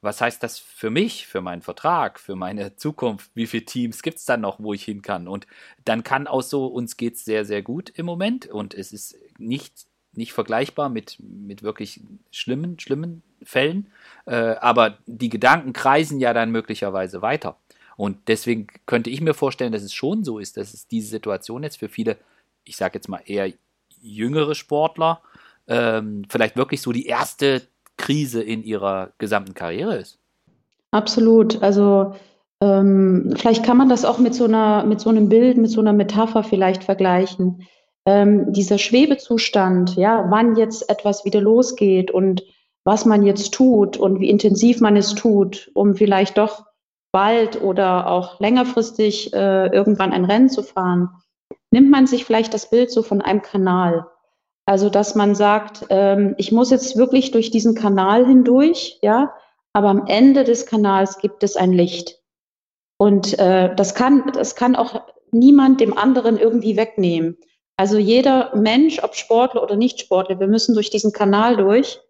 was heißt das für mich, für meinen Vertrag, für meine Zukunft? Wie viele Teams gibt es dann noch, wo ich hin kann? Und dann kann auch so, uns geht es sehr, sehr gut im Moment und es ist nicht, nicht vergleichbar mit, mit wirklich schlimmen, schlimmen Fällen. Äh, aber die Gedanken kreisen ja dann möglicherweise weiter. Und deswegen könnte ich mir vorstellen, dass es schon so ist, dass es diese Situation jetzt für viele, ich sage jetzt mal eher jüngere Sportler, ähm, vielleicht wirklich so die erste Krise in ihrer gesamten Karriere ist. Absolut. Also ähm, vielleicht kann man das auch mit so einer, mit so einem Bild, mit so einer Metapher vielleicht vergleichen. Ähm, dieser Schwebezustand, ja, wann jetzt etwas wieder losgeht und was man jetzt tut und wie intensiv man es tut, um vielleicht doch bald oder auch längerfristig äh, irgendwann ein Rennen zu fahren, nimmt man sich vielleicht das Bild so von einem Kanal. Also, dass man sagt, ähm, ich muss jetzt wirklich durch diesen Kanal hindurch, ja, aber am Ende des Kanals gibt es ein Licht. Und äh, das, kann, das kann auch niemand dem anderen irgendwie wegnehmen. Also jeder Mensch, ob Sportler oder nicht Sportler, wir müssen durch diesen Kanal durch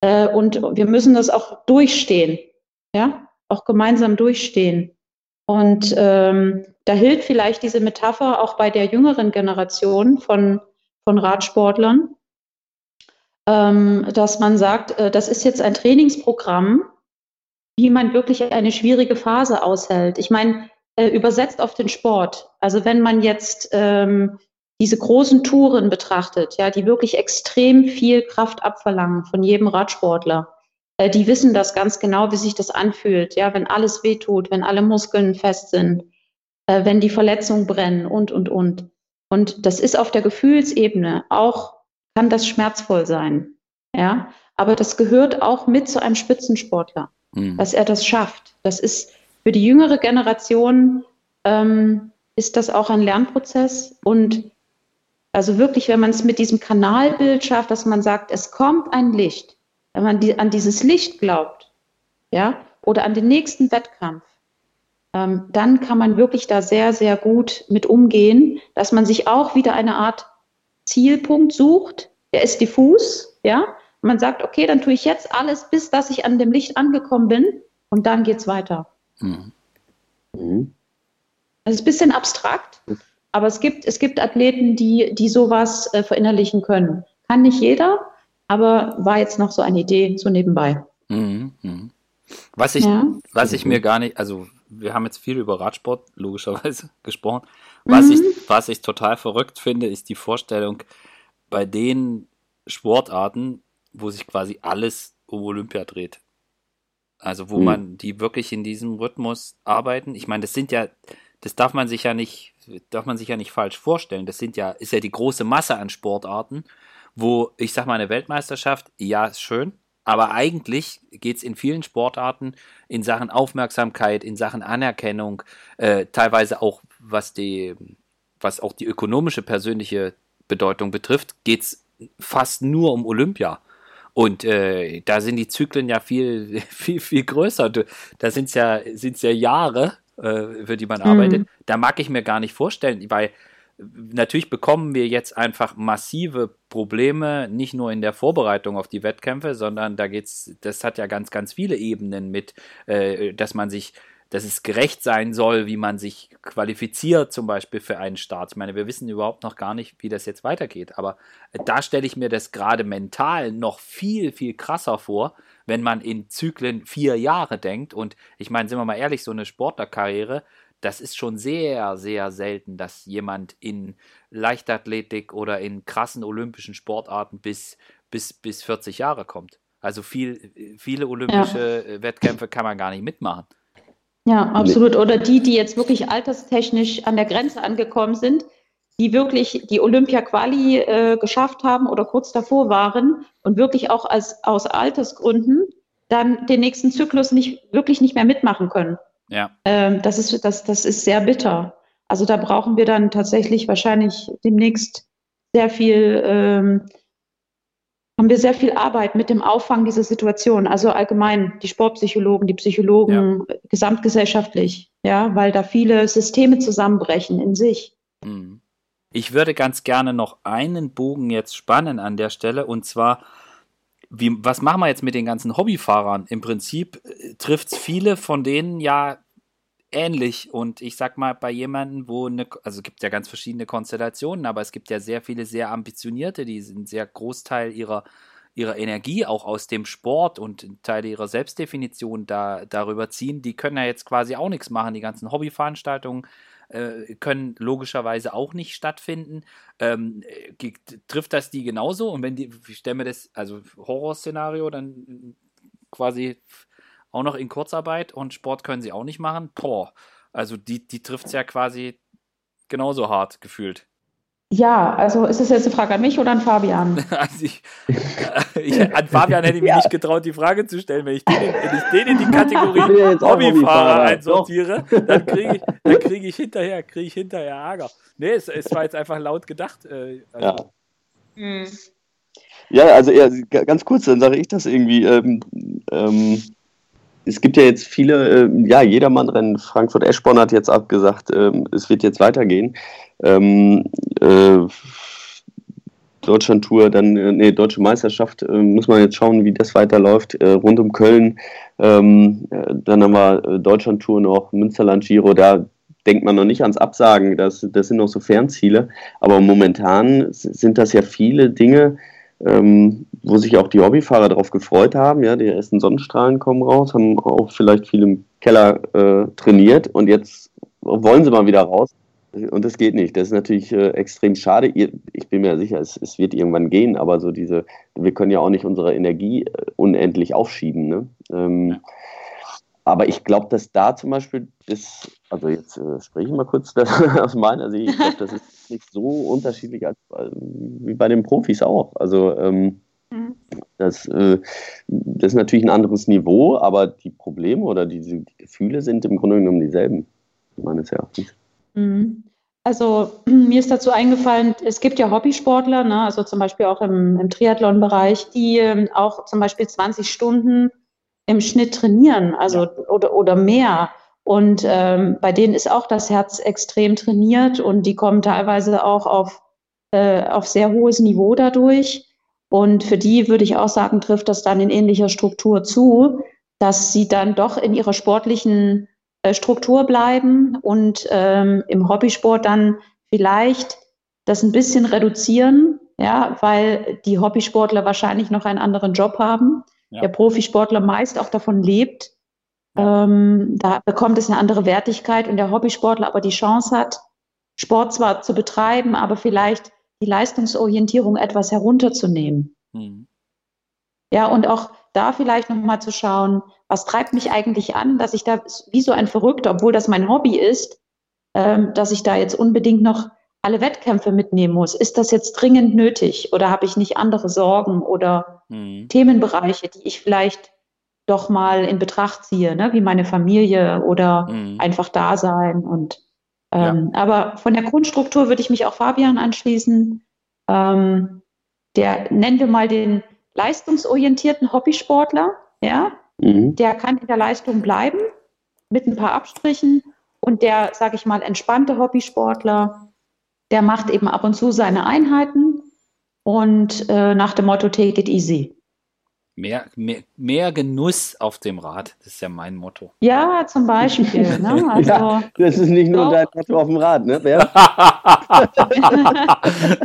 äh, und wir müssen das auch durchstehen, ja, auch gemeinsam durchstehen. Und ähm, da hilft vielleicht diese Metapher auch bei der jüngeren Generation von von Radsportlern, ähm, dass man sagt, äh, das ist jetzt ein Trainingsprogramm, wie man wirklich eine schwierige Phase aushält. Ich meine, äh, übersetzt auf den Sport. Also wenn man jetzt ähm, diese großen Touren betrachtet, ja, die wirklich extrem viel Kraft abverlangen von jedem Radsportler, äh, die wissen das ganz genau, wie sich das anfühlt, ja, wenn alles wehtut, wenn alle Muskeln fest sind, äh, wenn die Verletzungen brennen und, und, und. Und das ist auf der Gefühlsebene auch, kann das schmerzvoll sein. Ja, aber das gehört auch mit zu einem Spitzensportler, mhm. dass er das schafft. Das ist für die jüngere Generation ähm, ist das auch ein Lernprozess und also wirklich, wenn man es mit diesem Kanalbild schafft, dass man sagt, es kommt ein Licht, wenn man die, an dieses Licht glaubt, ja, oder an den nächsten Wettkampf, ähm, dann kann man wirklich da sehr, sehr gut mit umgehen, dass man sich auch wieder eine Art Zielpunkt sucht. Der ist diffus, ja. Man sagt, okay, dann tue ich jetzt alles, bis dass ich an dem Licht angekommen bin und dann geht es weiter. Mhm. Mhm. Das ist ein bisschen abstrakt, aber es gibt, es gibt Athleten, die, die sowas äh, verinnerlichen können. Kann nicht jeder, aber war jetzt noch so eine Idee so nebenbei. Mhm. mhm. Was ich, ja. was ich mir gar nicht, also wir haben jetzt viel über Radsport logischerweise gesprochen. Was, mhm. ich, was ich total verrückt finde, ist die Vorstellung, bei den Sportarten, wo sich quasi alles um Olympia dreht. Also wo mhm. man die wirklich in diesem Rhythmus arbeiten. Ich meine, das sind ja, das darf man sich ja nicht, darf man sich ja nicht falsch vorstellen. Das sind ja, ist ja die große Masse an Sportarten, wo ich sag mal eine Weltmeisterschaft, ja, ist schön, aber eigentlich geht es in vielen Sportarten in Sachen Aufmerksamkeit, in Sachen Anerkennung, äh, teilweise auch was die, was auch die ökonomische persönliche Bedeutung betrifft, geht es fast nur um Olympia. Und äh, da sind die Zyklen ja viel, viel, viel größer. Da sind es ja, sind's ja Jahre, äh, für die man mhm. arbeitet. Da mag ich mir gar nicht vorstellen, weil natürlich bekommen wir jetzt einfach massive Probleme, nicht nur in der Vorbereitung auf die Wettkämpfe, sondern da geht's, das hat ja ganz, ganz viele Ebenen mit, äh, dass man sich, dass es gerecht sein soll, wie man sich qualifiziert, zum Beispiel für einen Start. Ich meine, wir wissen überhaupt noch gar nicht, wie das jetzt weitergeht, aber da stelle ich mir das gerade mental noch viel, viel krasser vor, wenn man in Zyklen vier Jahre denkt. Und ich meine, sind wir mal ehrlich, so eine Sportlerkarriere, das ist schon sehr, sehr selten, dass jemand in Leichtathletik oder in krassen olympischen Sportarten bis, bis, bis 40 Jahre kommt. Also viel, viele olympische ja. Wettkämpfe kann man gar nicht mitmachen. Ja, absolut. Oder die, die jetzt wirklich alterstechnisch an der Grenze angekommen sind, die wirklich die Olympia-Quali äh, geschafft haben oder kurz davor waren und wirklich auch als, aus Altersgründen dann den nächsten Zyklus nicht, wirklich nicht mehr mitmachen können. Ja. Ähm, das, ist, das, das ist sehr bitter. Also da brauchen wir dann tatsächlich wahrscheinlich demnächst sehr viel, ähm, haben wir sehr viel Arbeit mit dem Auffangen dieser Situation. Also allgemein die Sportpsychologen, die Psychologen, ja. gesamtgesellschaftlich, ja, weil da viele Systeme zusammenbrechen in sich. Mhm. Ich würde ganz gerne noch einen Bogen jetzt spannen an der Stelle und zwar wie, was machen wir jetzt mit den ganzen Hobbyfahrern? Im Prinzip äh, trifft es viele von denen ja ähnlich. Und ich sag mal, bei jemandem, wo eine, also es gibt ja ganz verschiedene Konstellationen, aber es gibt ja sehr viele sehr ambitionierte, die einen sehr Großteil ihrer, ihrer Energie auch aus dem Sport und Teile ihrer Selbstdefinition da, darüber ziehen. Die können ja jetzt quasi auch nichts machen. Die ganzen Hobbyveranstaltungen äh, können logischerweise auch nicht stattfinden. Ähm, äh, trifft das die genauso? Und wenn die, ich stelle mir das, also Horrorszenario, dann quasi auch noch in Kurzarbeit und Sport können sie auch nicht machen. Boah, also die, die trifft es ja quasi genauso hart gefühlt. Ja, also ist es jetzt eine Frage an mich oder an Fabian? also ich, äh, ich, an Fabian hätte ich mich ja. nicht getraut, die Frage zu stellen. Wenn ich den, wenn ich den in die Kategorie Hobbyfahrer einsortiere, dann kriege ich, dann krieg ich hinterher, kriege ich hinterher Ärger. Nee, es, es war jetzt einfach laut gedacht. Äh, also. ja. Hm. ja, also ja, ganz kurz, dann sage ich das irgendwie. Ähm, ähm, es gibt ja jetzt viele, äh, ja, Jedermann-Rennen. Frankfurt-Eschborn hat jetzt abgesagt, ähm, es wird jetzt weitergehen. Ähm, äh, Deutschland-Tour, dann, äh, nee, Deutsche Meisterschaft, äh, muss man jetzt schauen, wie das weiterläuft. Äh, rund um Köln, ähm, äh, dann haben wir Deutschland-Tour noch, Münsterland Giro, da denkt man noch nicht ans Absagen, das, das sind noch so Fernziele. Aber momentan sind das ja viele Dinge, ähm, wo sich auch die Hobbyfahrer darauf gefreut haben. Ja, die ersten Sonnenstrahlen kommen raus, haben auch vielleicht viel im Keller äh, trainiert und jetzt wollen sie mal wieder raus. Und das geht nicht. Das ist natürlich äh, extrem schade. Ich bin mir sicher, es, es, wird irgendwann gehen, aber so diese, wir können ja auch nicht unsere Energie äh, unendlich aufschieben. Ne? Ähm, ja. Aber ich glaube, dass da zum Beispiel das, also jetzt äh, spreche ich mal kurz aus meiner Sicht, ich glaube, das ist nicht so unterschiedlich als, äh, wie bei den Profis auch. Also ähm, mhm. das, äh, das ist natürlich ein anderes Niveau, aber die Probleme oder die, die Gefühle sind im Grunde genommen dieselben, meines Erachtens. Mhm. Also mir ist dazu eingefallen, es gibt ja Hobbysportler, ne, also zum Beispiel auch im, im Triathlon-Bereich, die ähm, auch zum Beispiel 20 Stunden im Schnitt trainieren, also oder, oder mehr. Und ähm, bei denen ist auch das Herz extrem trainiert und die kommen teilweise auch auf, äh, auf sehr hohes Niveau dadurch. Und für die würde ich auch sagen, trifft das dann in ähnlicher Struktur zu, dass sie dann doch in ihrer sportlichen äh, Struktur bleiben und ähm, im Hobbysport dann vielleicht das ein bisschen reduzieren, ja, weil die Hobbysportler wahrscheinlich noch einen anderen Job haben ja. der Profisportler meist auch davon lebt. Ähm, da bekommt es eine andere Wertigkeit und der Hobbysportler aber die Chance hat, Sport zwar zu betreiben, aber vielleicht die Leistungsorientierung etwas herunterzunehmen. Mhm. Ja, und auch da vielleicht nochmal zu schauen, was treibt mich eigentlich an, dass ich da wie so ein Verrückter, obwohl das mein Hobby ist, ähm, dass ich da jetzt unbedingt noch alle Wettkämpfe mitnehmen muss. Ist das jetzt dringend nötig oder habe ich nicht andere Sorgen oder mhm. Themenbereiche, die ich vielleicht doch mal in Betracht ziehe, ne? wie meine Familie oder mhm. einfach da sein und ähm, ja. aber von der Grundstruktur würde ich mich auch Fabian anschließen. Ähm, der nennen wir mal den leistungsorientierten Hobbysportler, ja, mhm. der kann in der Leistung bleiben mit ein paar Abstrichen und der, sage ich mal, entspannte Hobbysportler, der macht eben ab und zu seine Einheiten und äh, nach dem Motto Take it easy. Mehr, mehr, mehr, Genuss auf dem Rad, das ist ja mein Motto. Ja, zum Beispiel. Ne? Also, ja, das ist nicht nur dein Motto auf dem Rad, ne?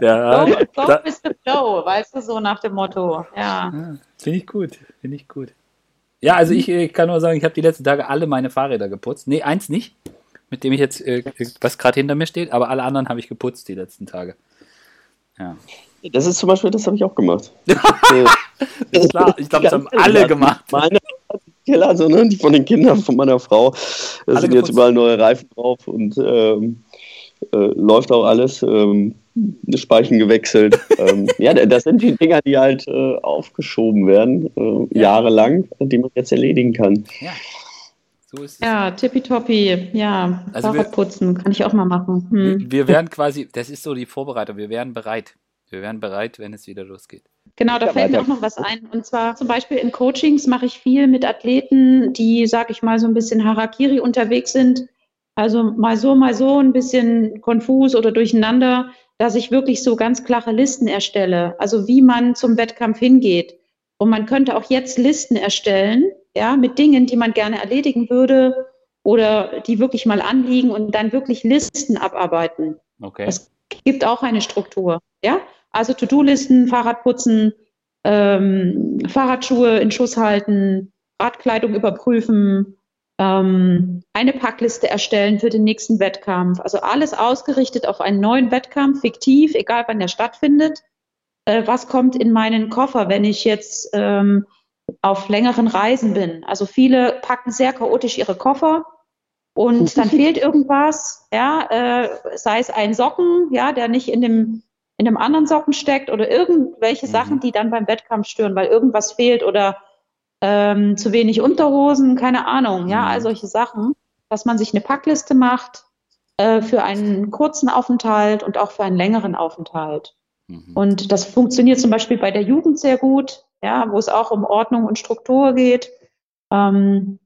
ja, go, go with the flow, weißt du, so nach dem Motto. Ja. ja Finde ich gut, finde ich gut. Ja, also ich, ich kann nur sagen, ich habe die letzten Tage alle meine Fahrräder geputzt. Nee, eins nicht mit dem ich jetzt, äh, was gerade hinter mir steht, aber alle anderen habe ich geputzt die letzten Tage. Ja. Das ist zum Beispiel, das habe ich auch gemacht. ist klar, ich glaube, das haben alle gemacht. Meine Keller, also, ne, die von den Kindern von meiner Frau, da alle sind geputzt. jetzt überall neue Reifen drauf und ähm, äh, läuft auch alles. Ähm, Speichen gewechselt. ähm, ja, das sind die Dinger, die halt äh, aufgeschoben werden, äh, ja. jahrelang, die man jetzt erledigen kann. Ja. So ist es. Ja, tippitoppi. Ja, also Fahrradputzen kann ich auch mal machen. Hm. Wir, wir werden quasi, das ist so die Vorbereitung, wir wären bereit. Wir wären bereit, wenn es wieder losgeht. Genau, da fällt mir auch noch was ein. Und zwar zum Beispiel in Coachings mache ich viel mit Athleten, die, sag ich mal, so ein bisschen Harakiri unterwegs sind. Also mal so, mal so, ein bisschen konfus oder durcheinander, dass ich wirklich so ganz klare Listen erstelle. Also wie man zum Wettkampf hingeht. Und man könnte auch jetzt Listen erstellen, ja, mit Dingen, die man gerne erledigen würde oder die wirklich mal anliegen und dann wirklich Listen abarbeiten. Okay. Das gibt auch eine Struktur, ja. Also To-Do-Listen, Fahrradputzen, ähm, Fahrradschuhe in Schuss halten, Radkleidung überprüfen, ähm, eine Packliste erstellen für den nächsten Wettkampf. Also alles ausgerichtet auf einen neuen Wettkampf, fiktiv, egal wann der stattfindet. Äh, was kommt in meinen Koffer, wenn ich jetzt ähm, auf längeren Reisen bin? Also viele packen sehr chaotisch ihre Koffer und dann fehlt irgendwas, ja, äh, sei es ein Socken, ja, der nicht in dem in einem anderen Socken steckt oder irgendwelche mhm. Sachen, die dann beim Wettkampf stören, weil irgendwas fehlt oder ähm, zu wenig Unterhosen, keine Ahnung, ja, mhm. all solche Sachen, dass man sich eine Packliste macht äh, für einen kurzen Aufenthalt und auch für einen längeren Aufenthalt. Mhm. Und das funktioniert zum Beispiel bei der Jugend sehr gut, ja, wo es auch um Ordnung und Struktur geht, ähm,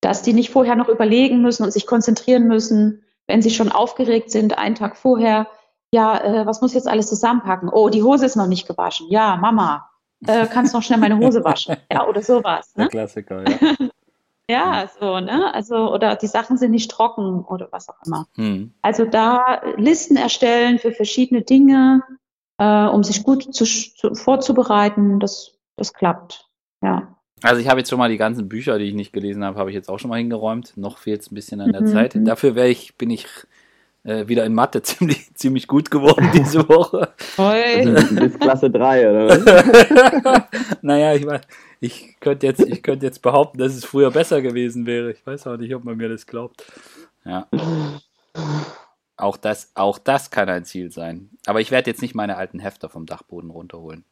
dass die nicht vorher noch überlegen müssen und sich konzentrieren müssen, wenn sie schon aufgeregt sind, einen Tag vorher, ja, äh, was muss ich jetzt alles zusammenpacken? Oh, die Hose ist noch nicht gewaschen. Ja, Mama, äh, kannst noch schnell meine Hose waschen? Ja, oder sowas. Ne? Der Klassiker, ja. ja, so, ne? Also, oder die Sachen sind nicht trocken oder was auch immer. Hm. Also da Listen erstellen für verschiedene Dinge, äh, um sich gut zu, zu, vorzubereiten, das, das klappt. Ja. Also ich habe jetzt schon mal die ganzen Bücher, die ich nicht gelesen habe, habe ich jetzt auch schon mal hingeräumt. Noch fehlt es ein bisschen an der mhm. Zeit. Dafür ich, bin ich äh, wieder in Mathe ziemlich, ziemlich gut geworden diese Woche. Also bis Klasse 3, oder was? naja, ich meine, ich könnte jetzt, ich könnte jetzt behaupten, dass es früher besser gewesen wäre. Ich weiß auch nicht, ob man mir das glaubt. Ja. Auch das, auch das kann ein Ziel sein. Aber ich werde jetzt nicht meine alten Hefter vom Dachboden runterholen.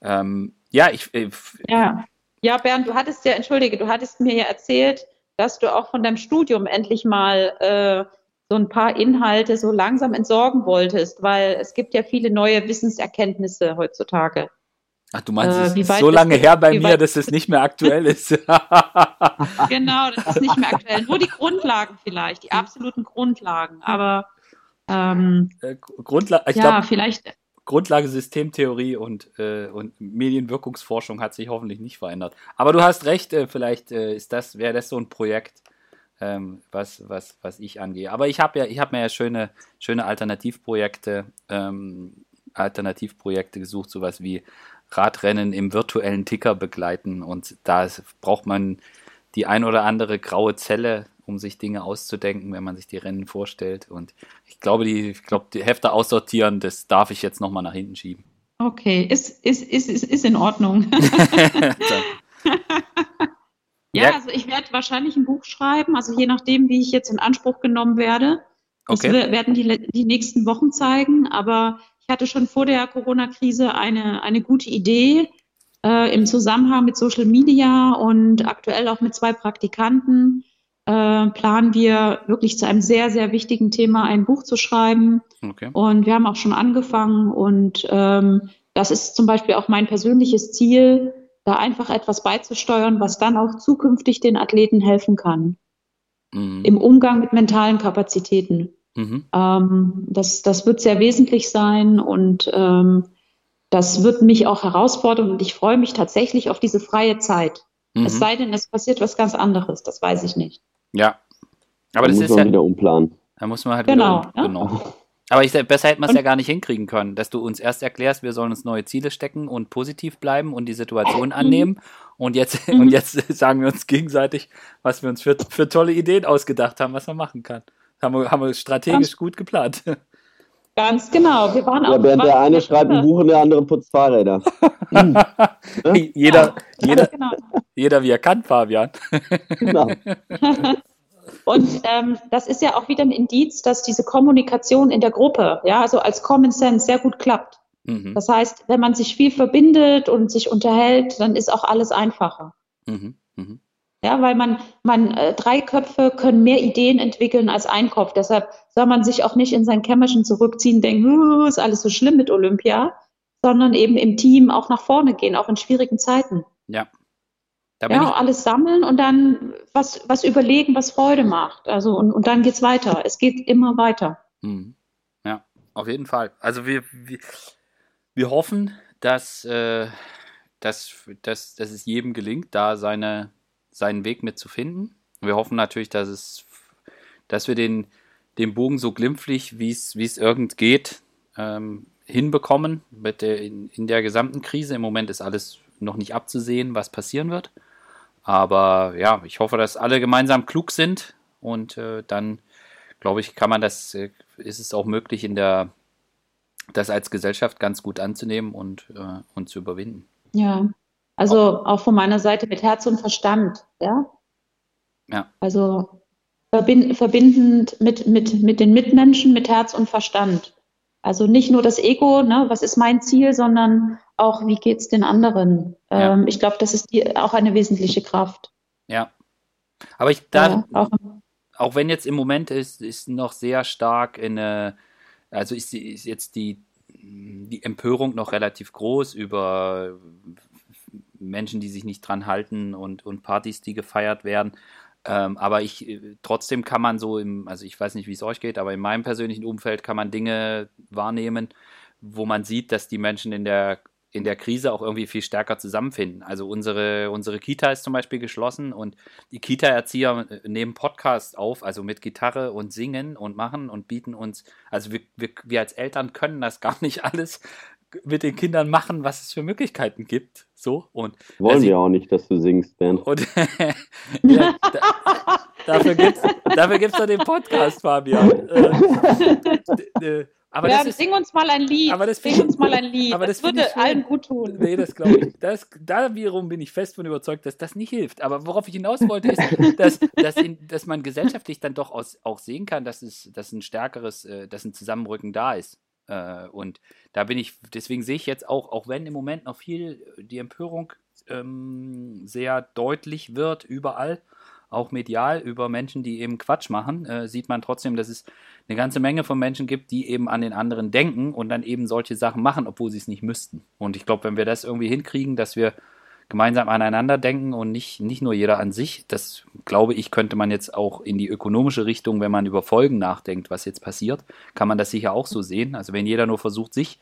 Ähm, ja, ich. Äh, ja. ja, Bernd, du hattest ja, entschuldige, du hattest mir ja erzählt, dass du auch von deinem Studium endlich mal äh, so ein paar Inhalte so langsam entsorgen wolltest, weil es gibt ja viele neue Wissenserkenntnisse heutzutage. Ach, du meinst, äh, es ist so lange her bei mir, dass es nicht mehr aktuell ist. genau, das ist nicht mehr aktuell. Nur die Grundlagen vielleicht, die absoluten Grundlagen. Aber ähm, äh, Grundla ich ja, glaub, vielleicht. Grundlage Systemtheorie und, äh, und Medienwirkungsforschung hat sich hoffentlich nicht verändert. Aber du hast recht, äh, vielleicht äh, ist das, wäre das so ein Projekt, ähm, was, was, was ich angehe. Aber ich habe ja, ich habe mir ja schöne, schöne Alternativprojekte, ähm, Alternativprojekte gesucht, sowas wie Radrennen im virtuellen Ticker begleiten. Und da braucht man die ein oder andere graue Zelle, um sich Dinge auszudenken, wenn man sich die Rennen vorstellt. Und ich glaube, die, ich glaube, die Hefte aussortieren, das darf ich jetzt nochmal nach hinten schieben. Okay, ist, ist, ist, ist, ist in Ordnung. Ja, also ich werde wahrscheinlich ein Buch schreiben, also je nachdem, wie ich jetzt in Anspruch genommen werde. Das okay. werden die, die nächsten Wochen zeigen, aber ich hatte schon vor der Corona-Krise eine, eine gute Idee äh, im Zusammenhang mit Social Media und aktuell auch mit zwei Praktikanten äh, planen wir wirklich zu einem sehr, sehr wichtigen Thema ein Buch zu schreiben. Okay. Und wir haben auch schon angefangen und ähm, das ist zum Beispiel auch mein persönliches Ziel, da einfach etwas beizusteuern, was dann auch zukünftig den Athleten helfen kann. Mhm. Im Umgang mit mentalen Kapazitäten. Mhm. Ähm, das, das wird sehr wesentlich sein und ähm, das wird mich auch herausfordern und ich freue mich tatsächlich auf diese freie Zeit. Mhm. Es sei denn, es passiert was ganz anderes, das weiß ich nicht. Ja. Aber da das muss ist man ja, wieder umplanen. Da muss man halt genau, wieder, ja. genau. Aber ich, besser hätte man es ja gar nicht hinkriegen können, dass du uns erst erklärst, wir sollen uns neue Ziele stecken und positiv bleiben und die Situation mhm. annehmen. Und jetzt, mhm. und jetzt sagen wir uns gegenseitig, was wir uns für, für tolle Ideen ausgedacht haben, was man machen kann. Haben wir, haben wir strategisch Ganz gut geplant. Ganz genau. Wir waren ja, auch während der eine schreibt ein Buch und der andere putzt Fahrräder. jeder, ja, jeder, genau. jeder wie er kann, Fabian. genau. Und ähm, das ist ja auch wieder ein Indiz, dass diese Kommunikation in der Gruppe, ja, also als Common Sense sehr gut klappt. Mhm. Das heißt, wenn man sich viel verbindet und sich unterhält, dann ist auch alles einfacher. Mhm. Mhm. Ja, weil man, man, äh, drei Köpfe können mehr Ideen entwickeln als ein Kopf. Deshalb soll man sich auch nicht in sein Kämmerchen zurückziehen, denken, ist alles so schlimm mit Olympia, sondern eben im Team auch nach vorne gehen, auch in schwierigen Zeiten. Ja. Ja, alles sammeln und dann was, was überlegen, was Freude macht. Also, und, und dann geht's weiter. Es geht immer weiter. Hm. Ja, auf jeden Fall. Also wir, wir, wir hoffen, dass, äh, dass, dass, dass es jedem gelingt, da seine seinen Weg mit zu finden. Wir hoffen natürlich, dass es, dass wir den, den Bogen so glimpflich, wie es, wie es irgend geht, ähm, hinbekommen mit der, in, in der gesamten Krise. Im Moment ist alles noch nicht abzusehen, was passieren wird. Aber ja, ich hoffe, dass alle gemeinsam klug sind und äh, dann, glaube ich, kann man das, äh, ist es auch möglich, in der, das als Gesellschaft ganz gut anzunehmen und, äh, und zu überwinden. Ja, also auch von meiner Seite mit Herz und Verstand, ja. Ja. Also verbind, verbindend mit, mit, mit den Mitmenschen, mit Herz und Verstand. Also nicht nur das Ego, ne, was ist mein Ziel, sondern auch, wie geht es den anderen. Ja. Ähm, ich glaube, das ist die, auch eine wesentliche Kraft. Ja. Aber ich da, ja, auch, auch, wenn jetzt im Moment ist, ist noch sehr stark in eine, also ist, ist jetzt die, die Empörung noch relativ groß über Menschen, die sich nicht dran halten und, und Partys, die gefeiert werden. Ähm, aber ich, äh, trotzdem kann man so im, also ich weiß nicht, wie es euch geht, aber in meinem persönlichen Umfeld kann man Dinge wahrnehmen, wo man sieht, dass die Menschen in der, in der Krise auch irgendwie viel stärker zusammenfinden. Also unsere, unsere Kita ist zum Beispiel geschlossen und die Kita-Erzieher äh, nehmen Podcasts auf, also mit Gitarre und singen und machen und bieten uns, also wir, wir, wir als Eltern können das gar nicht alles mit den Kindern machen, was es für Möglichkeiten gibt. So und wollen wir auch nicht, dass du singst, Bernd. Und, ja, da, dafür gibt es dafür gibt's doch den Podcast, Fabian. Äh, aber ja, ist, sing uns mal ein Lied. Aber das sing uns mal ein Lied. Aber das, das würde allen gut tun. Nee, das glaube ich. Das, da wiederum bin ich fest von überzeugt, dass das nicht hilft. Aber worauf ich hinaus wollte, ist, dass, dass, in, dass man gesellschaftlich dann doch aus, auch sehen kann, dass es dass ein stärkeres, äh, dass ein Zusammenrücken da ist. Äh, und da bin ich, deswegen sehe ich jetzt auch, auch wenn im Moment noch viel die Empörung ähm, sehr deutlich wird, überall, auch medial über Menschen, die eben Quatsch machen, äh, sieht man trotzdem, dass es eine ganze Menge von Menschen gibt, die eben an den anderen denken und dann eben solche Sachen machen, obwohl sie es nicht müssten. Und ich glaube, wenn wir das irgendwie hinkriegen, dass wir gemeinsam aneinander denken und nicht, nicht nur jeder an sich. Das glaube ich, könnte man jetzt auch in die ökonomische Richtung, wenn man über Folgen nachdenkt, was jetzt passiert, kann man das sicher auch so sehen. Also wenn jeder nur versucht, sich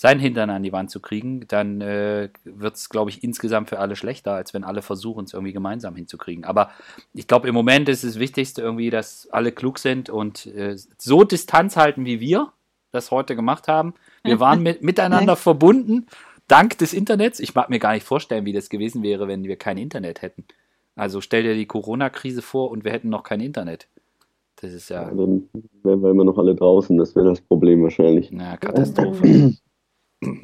seinen Hintern an die Wand zu kriegen, dann äh, wird es, glaube ich, insgesamt für alle schlechter, als wenn alle versuchen, es irgendwie gemeinsam hinzukriegen. Aber ich glaube, im Moment ist das Wichtigste irgendwie, dass alle klug sind und äh, so Distanz halten, wie wir das heute gemacht haben. Wir waren mit, miteinander verbunden dank des Internets. Ich mag mir gar nicht vorstellen, wie das gewesen wäre, wenn wir kein Internet hätten. Also stell dir die Corona-Krise vor und wir hätten noch kein Internet. Das ist ja. ja dann wären wir immer noch alle draußen, das wäre das Problem wahrscheinlich. Na, Katastrophe.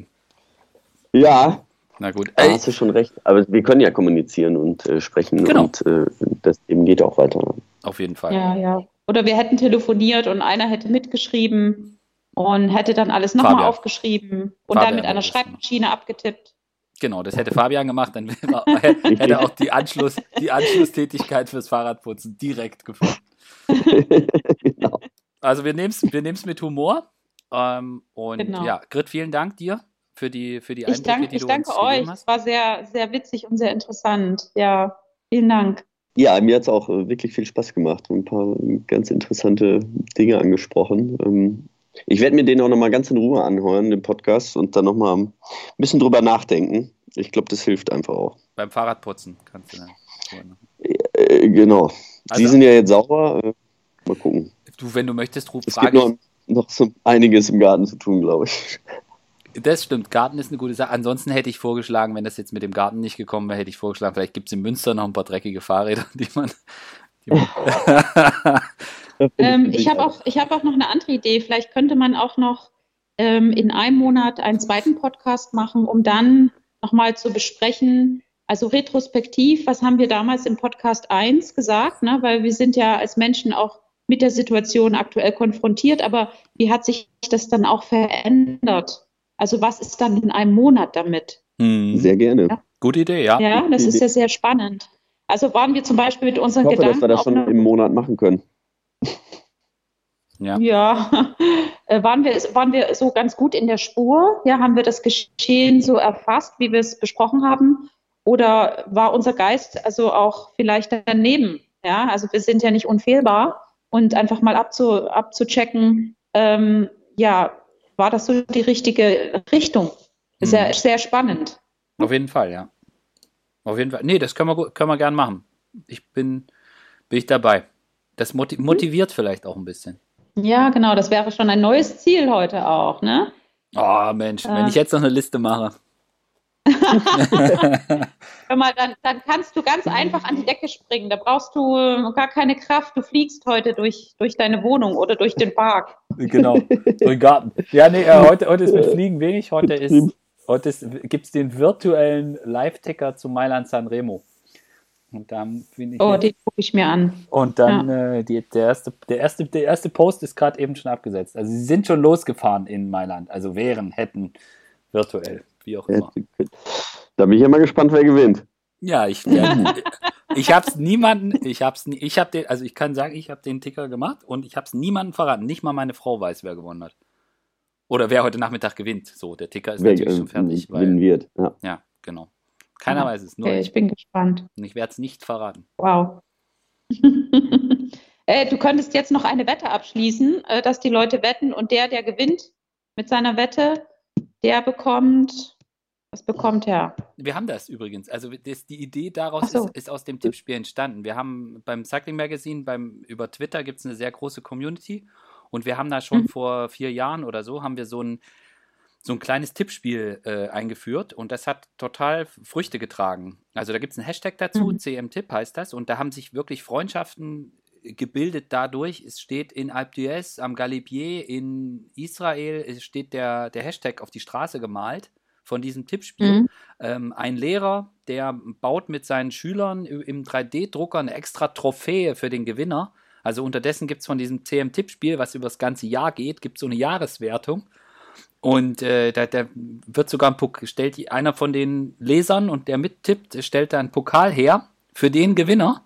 ja. Na gut. Da hast du schon recht. Aber wir können ja kommunizieren und äh, sprechen genau. und äh, das eben geht auch weiter. Auf jeden Fall. Ja, ja. Oder wir hätten telefoniert und einer hätte mitgeschrieben und hätte dann alles nochmal aufgeschrieben und Fabian dann mit einer Schreibmaschine abgetippt. Genau, das hätte Fabian gemacht, dann hätte er auch die, Anschluss, die Anschlusstätigkeit fürs Fahrradputzen direkt gefunden. genau. Also wir nehmen es wir mit Humor. Ähm, und genau. ja, Grit, vielen Dank dir für die, für die Einblicke, ich danke, die ich du danke uns euch. Es war sehr, sehr witzig und sehr interessant. Ja, vielen Dank. Ja, mir hat es auch äh, wirklich viel Spaß gemacht und ein paar ganz interessante Dinge angesprochen. Ich werde mir den auch nochmal ganz in Ruhe anhören, den Podcast, und dann nochmal ein bisschen drüber nachdenken. Ich glaube, das hilft einfach auch. Beim Fahrradputzen kannst du dann. Äh, genau. Also, Sie sind ja jetzt sauber. Äh, mal gucken. Du, wenn du möchtest, ruf Es gibt noch, noch so einiges im Garten zu tun, glaube ich. Das stimmt, Garten ist eine gute Sache. Ansonsten hätte ich vorgeschlagen, wenn das jetzt mit dem Garten nicht gekommen wäre, hätte ich vorgeschlagen, vielleicht gibt es in Münster noch ein paar dreckige Fahrräder, die man. Die man ähm, ich habe auch, hab auch noch eine andere Idee. Vielleicht könnte man auch noch ähm, in einem Monat einen zweiten Podcast machen, um dann nochmal zu besprechen, also retrospektiv, was haben wir damals im Podcast 1 gesagt, ne? weil wir sind ja als Menschen auch mit der Situation aktuell konfrontiert, aber wie hat sich das dann auch verändert? Also was ist dann in einem Monat damit? Hm. Sehr gerne. Ja? Gute Idee, ja. Ja, das ist ja sehr spannend. Also waren wir zum Beispiel mit unseren ich hoffe, Gedanken. dass wir das schon im Monat machen können. Ja, ja. Äh, waren, wir, waren wir so ganz gut in der Spur? Ja, haben wir das Geschehen so erfasst, wie wir es besprochen haben? Oder war unser Geist also auch vielleicht daneben? Ja, also wir sind ja nicht unfehlbar und einfach mal abzu, abzuchecken, ähm, ja, war das so die richtige Richtung? Ist ja Mhm. sehr spannend. Auf jeden Fall, ja. Auf jeden Fall. Nee, das können wir, können wir gern machen. Ich bin, bin ich dabei. Das moti motiviert vielleicht auch ein bisschen. Ja, genau, das wäre schon ein neues Ziel heute auch, ne? Oh, Mensch, wenn Äh. ich jetzt noch eine Liste mache. Hör mal, dann, dann kannst du ganz einfach an die Decke springen. Da brauchst du äh, gar keine Kraft. Du fliegst heute durch, durch deine Wohnung oder durch den Park. Genau, so im Garten. Ja, nee, äh, heute, heute ist mit Fliegen wenig. Heute ist, heute ist, gibt es den virtuellen Live-Ticker zu Mailand Sanremo. Und dann bin ich Oh, jetzt- den gucke ich mir an. Und dann äh, die, der, erste, der, erste, der erste Post ist gerade eben schon abgesetzt. Also sie sind schon losgefahren in Mailand. Also wären, hätten, virtuell, wie auch immer. Da bin ich ja mal gespannt, wer gewinnt. Ja, ich, der, ich habe es niemanden, ich habe es, ich habe den, also ich kann sagen, ich habe den Ticker gemacht und ich habe es niemandem verraten. Nicht mal meine Frau weiß, wer gewonnen hat. Oder wer heute Nachmittag gewinnt. So, der Ticker ist wer natürlich äh, schon fertig, gewinnen weil, wird. Ja. ja, genau. Keiner weiß es, nur Okay, ich. bin gespannt. Und ich werde es nicht verraten. Wow. äh, du könntest jetzt noch eine Wette abschließen, äh, dass die Leute wetten und der, der gewinnt mit seiner Wette, der bekommt, was bekommt er? Wir haben das übrigens. Also das, die Idee daraus so. ist, ist aus dem Tippspiel entstanden. Wir haben beim Cycling Magazine, beim, über Twitter gibt es eine sehr große Community und wir haben da schon Mhm. vor vier Jahren oder so, haben wir so ein, so ein kleines Tippspiel äh, eingeführt und das hat total Früchte getragen. Also da gibt es einen Hashtag dazu, Mhm. CM-Tipp heißt das und da haben sich wirklich Freundschaften gebildet dadurch. Es steht in Alpe d'Huez, am Galibier, in Israel, es steht der, der Hashtag auf die Straße gemalt von diesem Tippspiel. Mhm. Ähm, ein Lehrer, der baut mit seinen Schülern im 3D-Drucker eine extra Trophäe für den Gewinner. Also unterdessen gibt es von diesem CM-Tippspiel, was über das ganze Jahr geht, gibt so eine Jahreswertung. Und äh, da, da wird sogar ein Pokal, stellt einer von den Lesern und der mittippt, stellt da einen Pokal her für den Gewinner.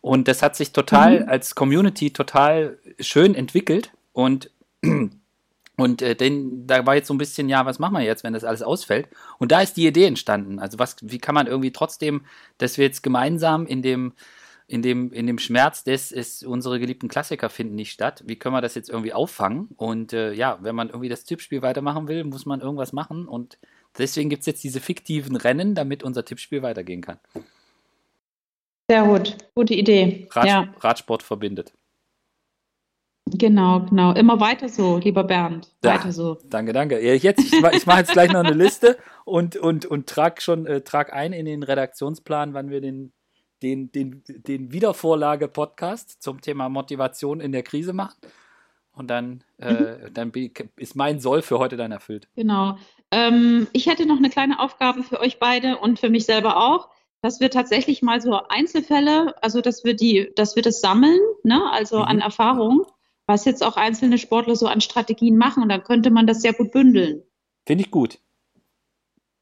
Und das hat sich total Mhm. als Community total schön entwickelt. Und, und äh, denn, da war jetzt so ein bisschen, ja, was machen wir jetzt, wenn das alles ausfällt? Und da ist die Idee entstanden. Also was, wie kann man irgendwie trotzdem, dass wir jetzt gemeinsam in dem, in dem, in dem Schmerz des ist, unsere geliebten Klassiker finden nicht statt. Wie können wir das jetzt irgendwie auffangen? Und äh, ja, wenn man irgendwie das Tippspiel weitermachen will, muss man irgendwas machen. Und deswegen gibt es jetzt diese fiktiven Rennen, damit unser Tippspiel weitergehen kann. Sehr gut, gute Idee. Rad, Ja, Radsport verbindet. genau, genau. Immer weiter so, lieber Bernd. Ja. Weiter so. Danke, danke. Ja, Jetzt, ich ich mache jetzt gleich noch eine Liste und, und, und trag schon äh, trag ein in den Redaktionsplan, wann wir den, den, den, den Wiedervorlage-Podcast zum Thema Motivation in der Krise machen. Und dann, äh, dann bin ich- ist mein Soll für heute dann erfüllt. Genau. Ähm, ich hätte noch eine kleine Aufgabe für euch beide und für mich selber auch, dass wir tatsächlich mal so Einzelfälle, also dass wir die, dass wir das sammeln, ne, also Mhm. an Erfahrung, was jetzt auch einzelne Sportler so an Strategien machen. Und dann könnte man das sehr gut bündeln. Finde ich gut.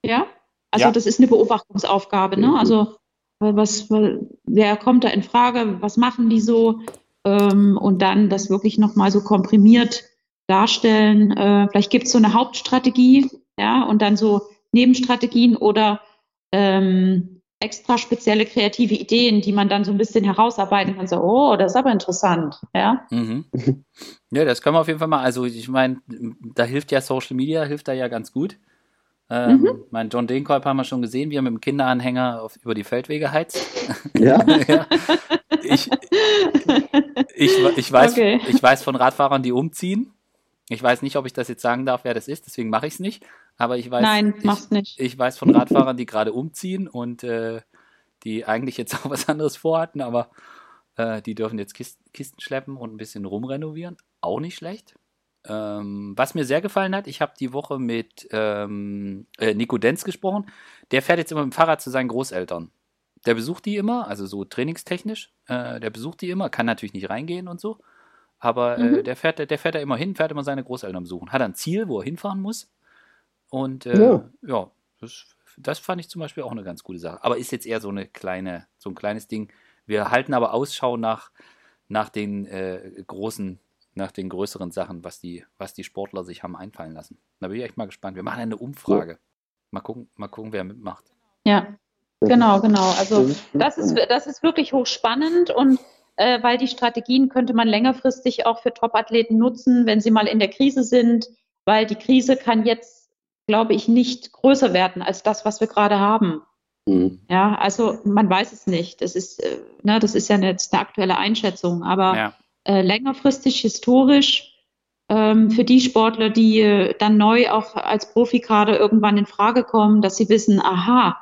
Ja? Also Ja. das ist eine Beobachtungsaufgabe, ne? Also was, weil, wer kommt da in Frage, was machen die so? Ähm, und dann das wirklich nochmal so komprimiert darstellen. Äh, vielleicht gibt es so eine Hauptstrategie, ja, und dann so Nebenstrategien oder ähm, extra spezielle kreative Ideen, die man dann so ein bisschen herausarbeiten kann. So, oh, das ist aber interessant, ja. Mhm. Ja, das können wir auf jeden Fall mal. Also ich meine, da hilft ja Social Media, hilft da ja ganz gut. Ähm, Mhm. Mein John Degenkolb haben wir schon gesehen, wie er mit dem Kinderanhänger auf, über die Feldwege heizt. Ja? ja. ich, ich, ich, weiß, Okay. ich weiß von Radfahrern, die umziehen. Ich weiß nicht, ob ich das jetzt sagen darf, wer das ist, deswegen mache ich es nicht. Aber ich weiß, Nein, ich, nicht. ich weiß von Radfahrern, die gerade umziehen und äh, die eigentlich jetzt auch was anderes vorhatten, aber äh, die dürfen jetzt Kisten, Kisten schleppen und ein bisschen rumrenovieren. Auch nicht schlecht. Ähm, was mir sehr gefallen hat, ich habe die Woche mit ähm, äh, Nico Denz gesprochen. Der fährt jetzt immer mit dem Fahrrad zu seinen Großeltern. Der besucht die immer, also so trainingstechnisch. Äh, der besucht die immer, kann natürlich nicht reingehen und so. Aber äh, Mhm. der, fährt, der fährt da immer hin, fährt immer seine Großeltern besuchen. Hat ein Ziel, wo er hinfahren muss. Und äh, Ja. ja. das das fand ich zum Beispiel auch eine ganz gute Sache. Aber ist jetzt eher so eine kleine, so ein kleines Ding. Wir halten aber Ausschau nach, nach den äh, großen, nach den größeren Sachen, was die, was die Sportler sich haben einfallen lassen. Da bin ich echt mal gespannt. Wir machen eine Umfrage. Mal gucken, mal gucken, wer mitmacht. Ja, genau, genau. Also das ist, das ist wirklich hochspannend und äh, weil die Strategien könnte man längerfristig auch für Top-Athleten nutzen, wenn sie mal in der Krise sind, weil die Krise kann jetzt, glaube ich, nicht größer werden als das, was wir gerade haben. Mhm. Ja, also man weiß es nicht. Das ist, äh, ne, das ist ja jetzt eine aktuelle Einschätzung, aber ja. Äh, längerfristig historisch ähm, für die Sportler, die äh, dann neu auch als Profikader irgendwann in Frage kommen, dass sie wissen, aha,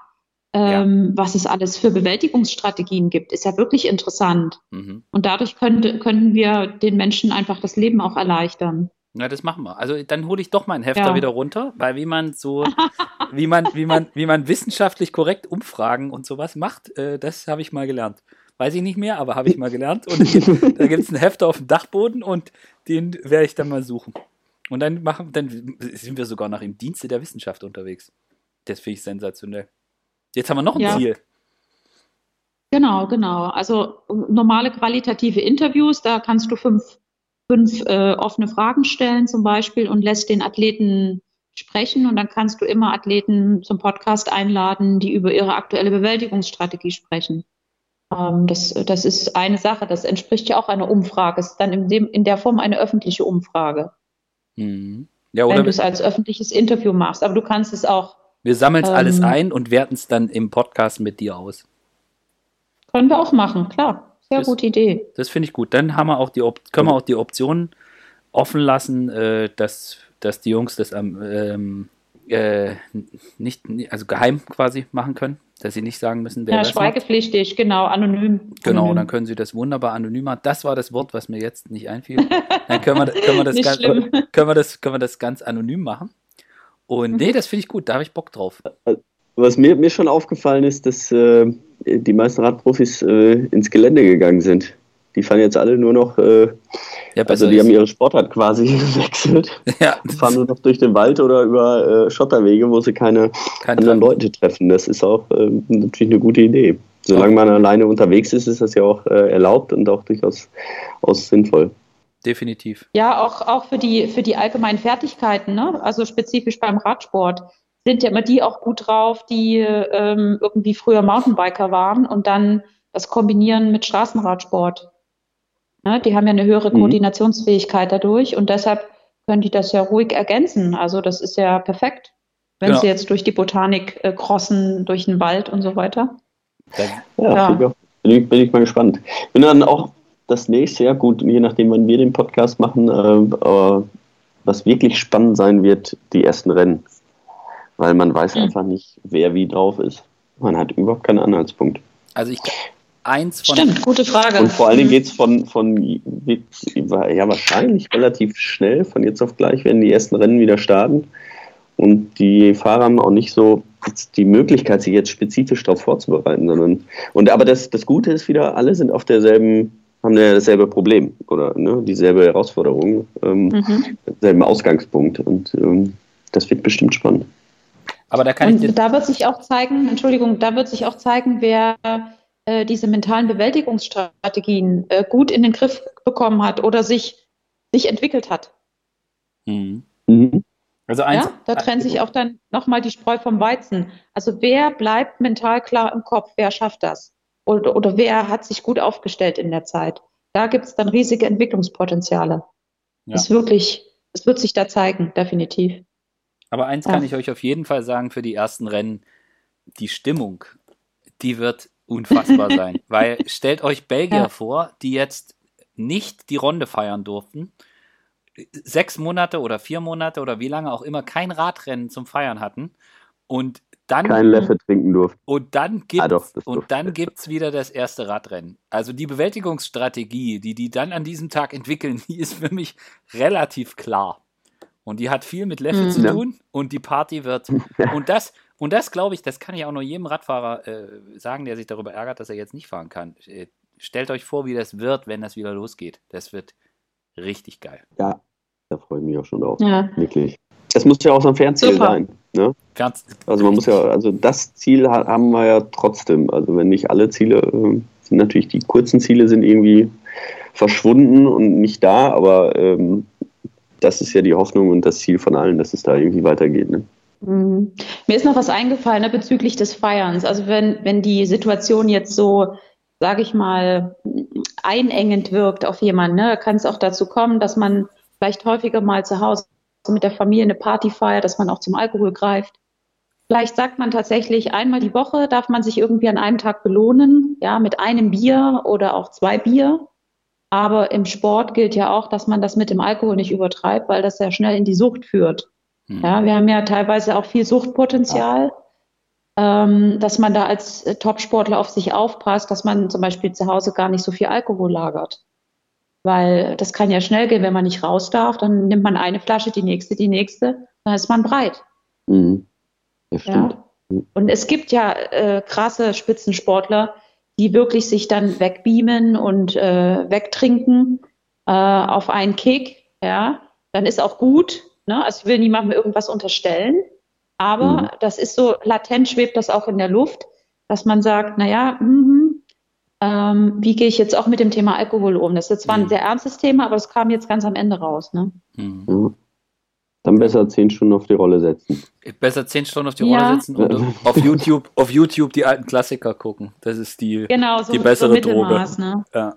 ähm, ja. was es alles für Bewältigungsstrategien gibt, ist ja wirklich interessant. Mhm. Und dadurch könnte, könnten wir den Menschen einfach das Leben auch erleichtern. Na, das machen wir. Also dann hole ich doch meinen Hefter ja. wieder runter, weil wie man so, wie man, wie man, wie man wissenschaftlich korrekt Umfragen und sowas macht, äh, das habe ich mal gelernt. Weiß ich nicht mehr, aber habe ich mal gelernt. Und da gibt es einen Hefter auf dem Dachboden und den werde ich dann mal suchen. Und dann machen, dann sind wir sogar noch im Dienste der Wissenschaft unterwegs. Das finde ich sensationell. Jetzt haben wir noch ein ja. Ziel. Genau, genau. Also normale qualitative Interviews, da kannst du fünf, fünf äh, offene Fragen stellen zum Beispiel und lässt den Athleten sprechen und dann kannst du immer Athleten zum Podcast einladen, die über ihre aktuelle Bewältigungsstrategie sprechen. Ähm, das, das ist eine Sache, das entspricht ja auch einer Umfrage. Es ist dann in, dem, in der Form eine öffentliche Umfrage. Mhm. Ja, wenn du es als öffentliches Interview machst. Aber du kannst es auch wir sammeln es ähm, alles ein und werten es dann im Podcast mit dir aus. Können wir auch machen, klar. Sehr das, gute Idee. Das finde ich gut. Dann haben wir auch die können wir auch die Option offen lassen, äh, dass, dass die Jungs das ähm, äh, nicht, also geheim quasi machen können, dass sie nicht sagen müssen, wer Ja, schweigepflichtig, macht. genau, anonym. Genau, anonym. dann können sie das wunderbar anonym machen. Das war das Wort, was mir jetzt nicht einfiel. Dann können wir, können wir, das, ganz, können wir, das, können wir das ganz anonym machen. Und nee, das finde ich gut, da habe ich Bock drauf. Was mir, mir schon aufgefallen ist, dass äh, die meisten Radprofis äh, ins Gelände gegangen sind. Die fahren jetzt alle nur noch, äh, ja, also die ist. haben ihre Sportart quasi gewechselt. Ja. Fahren nur noch durch den Wald oder über äh, Schotterwege, wo sie keine Kein anderen Leute treffen. Das ist auch äh, natürlich eine gute Idee. Solange man alleine unterwegs ist, ist das ja auch äh, erlaubt und auch durchaus sinnvoll definitiv. Ja, auch, auch für, die, für die allgemeinen Fertigkeiten, ne? also spezifisch beim Radsport, sind ja immer die auch gut drauf, die ähm, irgendwie früher Mountainbiker waren und dann das kombinieren mit Straßenradsport. Ne? Die haben ja eine höhere mhm. Koordinationsfähigkeit dadurch und deshalb können die das ja ruhig ergänzen. Also das ist ja perfekt, wenn ja. sie jetzt durch die Botanik äh, crossen, durch den Wald und so weiter. Ja, ja. Bin, ich, bin ich mal gespannt. Bin dann auch das nächste Jahr, gut, je nachdem, wann wir den Podcast machen, äh, aber was wirklich spannend sein wird, die ersten Rennen. Weil man weiß mhm. einfach nicht, wer wie drauf ist. Man hat überhaupt keinen Anhaltspunkt. Also ich eins von. Stimmt, gute Frage. Und vor allen Dingen geht es von, von ja wahrscheinlich relativ schnell, von jetzt auf gleich werden die ersten Rennen wieder starten. Und die Fahrer haben auch nicht so die Möglichkeit, sich jetzt spezifisch darauf vorzubereiten, sondern und aber das, das Gute ist wieder, alle sind auf derselben haben ja dasselbe Problem oder ne, dieselbe Herausforderung, ähm, mhm. selben Ausgangspunkt und ähm, das wird bestimmt spannend. Aber da kann und ich da wird sich auch zeigen, Entschuldigung, da wird sich auch zeigen, wer äh, diese mentalen Bewältigungsstrategien äh, gut in den Griff bekommen hat oder sich, sich entwickelt hat. Mhm. Mhm. Also eins, ja, da trennt sich auch dann nochmal die Spreu vom Weizen. Also wer bleibt mental klar im Kopf, wer schafft das? oder, oder wer hat sich gut aufgestellt in der Zeit. Da gibt es dann riesige Entwicklungspotenziale. Ja. Ist wirklich, es wird sich da zeigen, definitiv. Aber eins ja. kann ich euch auf jeden Fall sagen für die ersten Rennen, die Stimmung, die wird unfassbar sein. Weil stellt euch Belgier ja. vor, die jetzt nicht die Runde feiern durften, sechs Monate oder vier Monate oder wie lange auch immer kein Radrennen zum Feiern hatten und dann, kein Leffe trinken durfte. Und dann gibt ah, es wieder das erste Radrennen. Also die Bewältigungsstrategie, die die dann an diesem Tag entwickeln, die ist für mich relativ klar. Und die hat viel mit Leffe mhm. zu tun und die Party wird. Und das, und das glaube ich, das kann ich auch nur jedem Radfahrer äh, sagen, der sich darüber ärgert, dass er jetzt nicht fahren kann. Äh, stellt euch vor, wie das wird, wenn das wieder losgeht. Das wird richtig geil. Ja, da freue ich mich auch schon drauf. Ja. Wirklich. Das muss ja auch so ein Fernziel Super. sein. Ne? Ganz, Also man muss ja, also das Ziel ha- haben wir ja trotzdem. Also wenn nicht alle Ziele, äh, sind natürlich die kurzen Ziele sind irgendwie verschwunden und nicht da, aber ähm, das ist ja die Hoffnung und das Ziel von allen, dass es da irgendwie weitergeht. Ne? Mhm. Mir ist noch was eingefallen ne, bezüglich des Feierns. Also wenn, wenn die Situation jetzt so, sage ich mal, einengend wirkt auf jemanden, ne, kann es auch dazu kommen, dass man vielleicht häufiger mal zu Hause mit der Familie eine Party feiert, dass man auch zum Alkohol greift. Vielleicht sagt man tatsächlich, einmal die Woche darf man sich irgendwie an einem Tag belohnen, ja, mit einem Bier oder auch zwei Bier. Aber im Sport gilt ja auch, dass man das mit dem Alkohol nicht übertreibt, weil das ja schnell in die Sucht führt. Hm. Ja, wir haben ja teilweise auch viel Suchtpotenzial, ähm, dass man da als äh, Topsportler auf sich aufpasst, dass man zum Beispiel zu Hause gar nicht so viel Alkohol lagert. Weil das kann ja schnell gehen, wenn man nicht raus darf, dann nimmt man eine Flasche, die nächste, die nächste, dann ist man breit. Mhm. Das stimmt. Ja. Und es gibt ja äh, krasse Spitzensportler, die wirklich sich dann wegbeamen und äh, wegtrinken äh, auf einen Kick. Ja, dann ist auch gut. Ne? Also ich will niemandem irgendwas unterstellen, aber Mhm. das ist so latent schwebt das auch in der Luft, dass man sagt, naja, mhm, ähm, wie gehe ich jetzt auch mit dem Thema Alkohol um? Das ist jetzt zwar ein Mhm. sehr ernstes Thema, aber es kam jetzt ganz am Ende raus. Ne? Hm. Ja. Dann besser zehn Stunden auf die Rolle setzen. Besser zehn Stunden auf die Ja. Rolle sitzen und auf YouTube, auf YouTube die alten Klassiker gucken. Das ist die. Genau, so, Die bessere so Mittelmaß. Ne? Ja.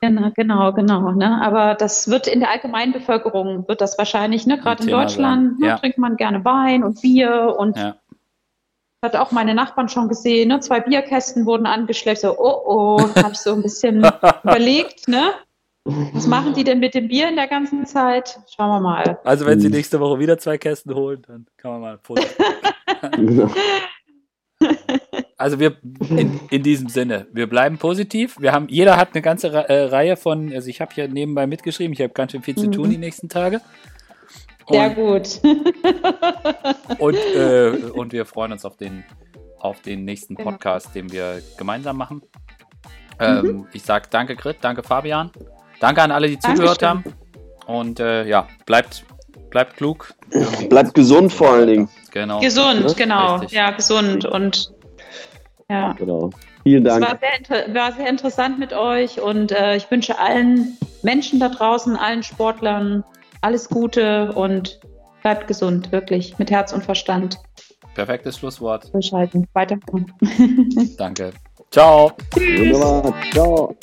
Genau, genau, genau. Ne? Aber das wird in der allgemeinen Bevölkerung, wird das wahrscheinlich, ne? gerade in Thema Deutschland, ne, Ja. trinkt man gerne Wein und Bier und Ja. hat auch meine Nachbarn schon gesehen, ne? zwei Bierkästen wurden angeschleppt, so, oh oh, habe ich so ein bisschen überlegt, ne? Was machen die denn mit dem Bier in der ganzen Zeit? Schauen wir mal. Also wenn sie Hm. nächste Woche wieder zwei Kästen holen, dann kann man mal ein Foto. Also wir in, in diesem Sinne, wir bleiben positiv. Wir haben, jeder hat eine ganze Re äh, Reihe von, also ich habe hier nebenbei mitgeschrieben, ich habe ganz schön viel zu Mhm. tun die nächsten Tage. Sehr Und, gut. und, äh, und wir freuen uns auf den, auf den nächsten Genau. Podcast, den wir gemeinsam machen. Ähm, Ich sage danke, Grit, danke, Fabian. Danke an alle, die zugehört haben. Und äh, ja, bleibt, bleibt klug. Bleibt gesund vor allen Dingen. Genau. Gesund, genau. Richtig. Ja, gesund und ja. Genau. Vielen Es Dank. war sehr, inter war sehr interessant mit euch und äh, ich wünsche allen Menschen da draußen, allen Sportlern alles Gute und bleibt gesund, wirklich, mit Herz und Verstand Perfektes Schlusswort. durchhalten. Weitermachen. Danke. Ciao. Wunderbar. Ciao.